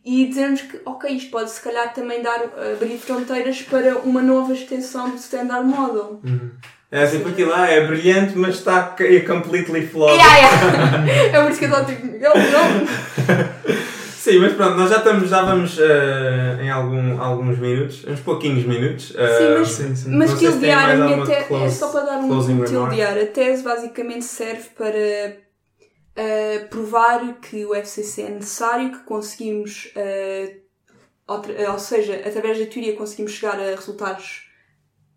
D: e dizermos que, ok, isto pode se calhar também dar, abrir fronteiras para uma nova extensão do Standard Model.
C: É assim, porque lá é brilhante, mas está completely flawed.
D: Yeah, yeah. é por isso que eu estou tipo, Miguel, não.
C: Sim, mas pronto, nós já estamos, já vamos eh, em algum, alguns minutos, uns pouquinhos minutos. eh,
D: Sim, mas-
B: Sim, sim.
D: Mas tildear, a minha tese, é só para dar um, tildear. A tese basicamente serve para uh, provar que o FCC é necessário, que conseguimos, uh, outra- ou seja, através da teoria conseguimos chegar a resultados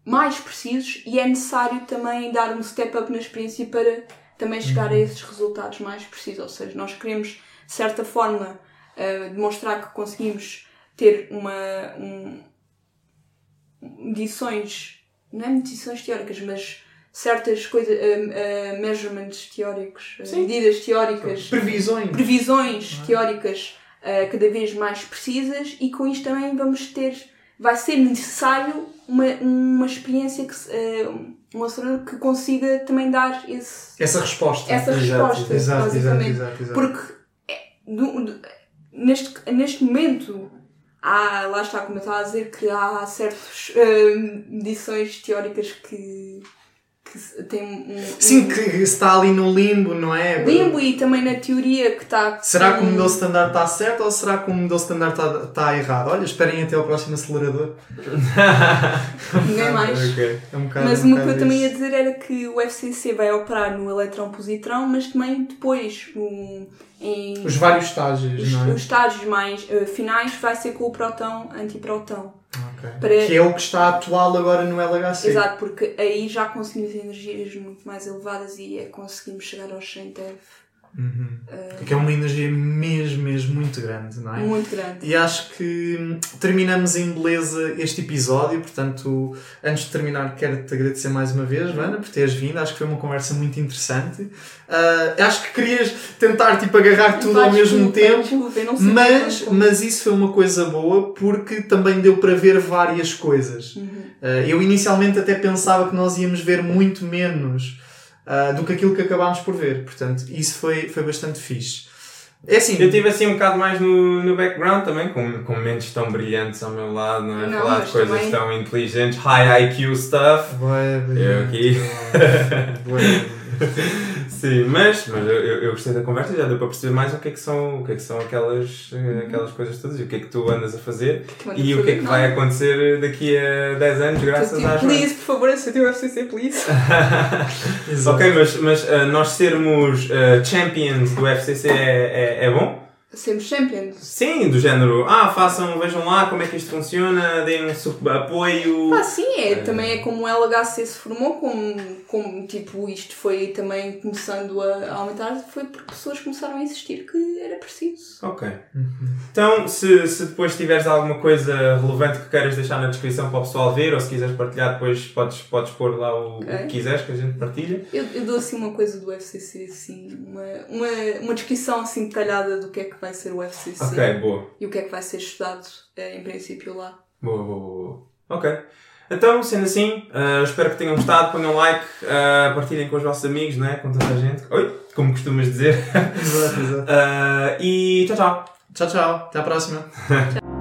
D: mais precisos e é necessário também dar um step up na experiência para também chegar a esses resultados mais precisos. Ou seja, nós queremos, de certa forma, uh, demonstrar que conseguimos ter uma, um, medições, não é medições teóricas, mas certas coisas, uh, uh, measurements teóricos, uh, medidas teóricas,
B: Previsões.
D: previsões teóricas uh, cada vez mais precisas e com isto também vamos ter, vai ser necessário uma, uma experiência que, se- uh, um acelerador que consiga também dar esse,
B: Essa resposta.
D: essa
C: Exato,
D: resposta,
B: Exato, exato,
D: basicamente.
B: exato, exato.
D: Porque é, do- do- neste, neste momento há, lá está, como eu estava a dizer, que há certas hum, medições teóricas que, que têm um,
B: Sim,
D: um
B: que está ali no limbo, não é?
D: limbo e também na teoria que está.
B: Será que o modelo standard está certo ou será que o modelo standard está, está errado? Olha, esperem até ao próximo acelerador.
D: Ninguém mais.
C: ok.
B: É um bocado,
D: Mas
B: um
D: uma que eu também ia dizer era que o FCC vai operar no elétron-positrão, mas também depois no, em
B: Os vários estágios,
D: os,
B: não é?
D: os estágios mais eh, finais vai ser com o próton-antiprotão.
B: Ok.
D: Para-
B: Que é o que está atual agora no LHC.
D: Exato, porque aí já conseguimos energias muito mais elevadas e é conseguimos chegar aos 100 TeV
B: Uhum. Que é uma energia mesmo, mesmo muito grande, não é?
D: muito grande.
B: E acho que terminamos em beleza este episódio. Portanto, antes de terminar, quero-te agradecer mais uma vez, Joana, por teres vindo. Acho que foi uma conversa muito interessante. Ah, acho que querias tentar tipo, agarrar tudo ao mesmo
D: desculpa,
B: tempo.
D: desculpa, sei
B: Mas,
D: como.
B: mas isso foi uma coisa boa porque também deu para ver várias coisas.
D: Uhum.
B: Uh, eu inicialmente até pensava que nós íamos ver muito menos uh, do que aquilo que acabámos por ver. Portanto, isso foi, foi bastante fixe. É assim,
C: Eu tive assim um bocado mais no, no background também, com, com mentes tão brilhantes ao meu lado, não é?
D: Não,
C: Falar de coisas
D: também-
C: tão inteligentes, high IQ stuff.
B: Bué,
C: Eu aqui.
B: bué.
C: Sim, mas, mas eu, eu, gostei da conversa, já deu para perceber mais o que é que são, o que é que são aquelas, eh, aquelas coisas todas e o que é que tu andas a fazer e o que é que
D: sei
C: vai acontecer daqui a 10 anos graças
D: Tipo,
C: às
D: please, por favor, aceite o FCC, please.
C: Ok, mas, mas eh, nós sermos eh, champions do FCC é, é, é bom?
D: Sermos champions.
C: Sim, do género, ah, façam, vejam lá como é que isto funciona, deem um apoio.
D: Ah, sim, é, também é como o LHC se formou, como, como tipo, isto foi também começando a aumentar, foi porque pessoas começaram a insistir que era preciso.
C: Ok. Então, se, se depois tiveres alguma coisa relevante que queiras deixar na descrição para o pessoal ver, ou se quiseres partilhar, depois podes, podes pôr lá o, o
D: Ok.
C: que quiseres que a gente partilha.
D: Eu, eu dou assim uma coisa do FCC, assim, uma, uma, uma descrição assim detalhada do que é que vai ser o FCC
C: Ok, boa.
D: e o que é que vai ser estudado, eh, em princípio, lá.
C: Boa, boa, boa. Ok. Então, sendo assim, eh, espero que tenham gostado, ponham like, eh, partilhem com os vossos amigos, né? com toda a gente. Oi, como costumas dizer.
B: Exato, exato.
C: Eh, e tchau, tchau.
B: Tchau, tchau. Até à próxima.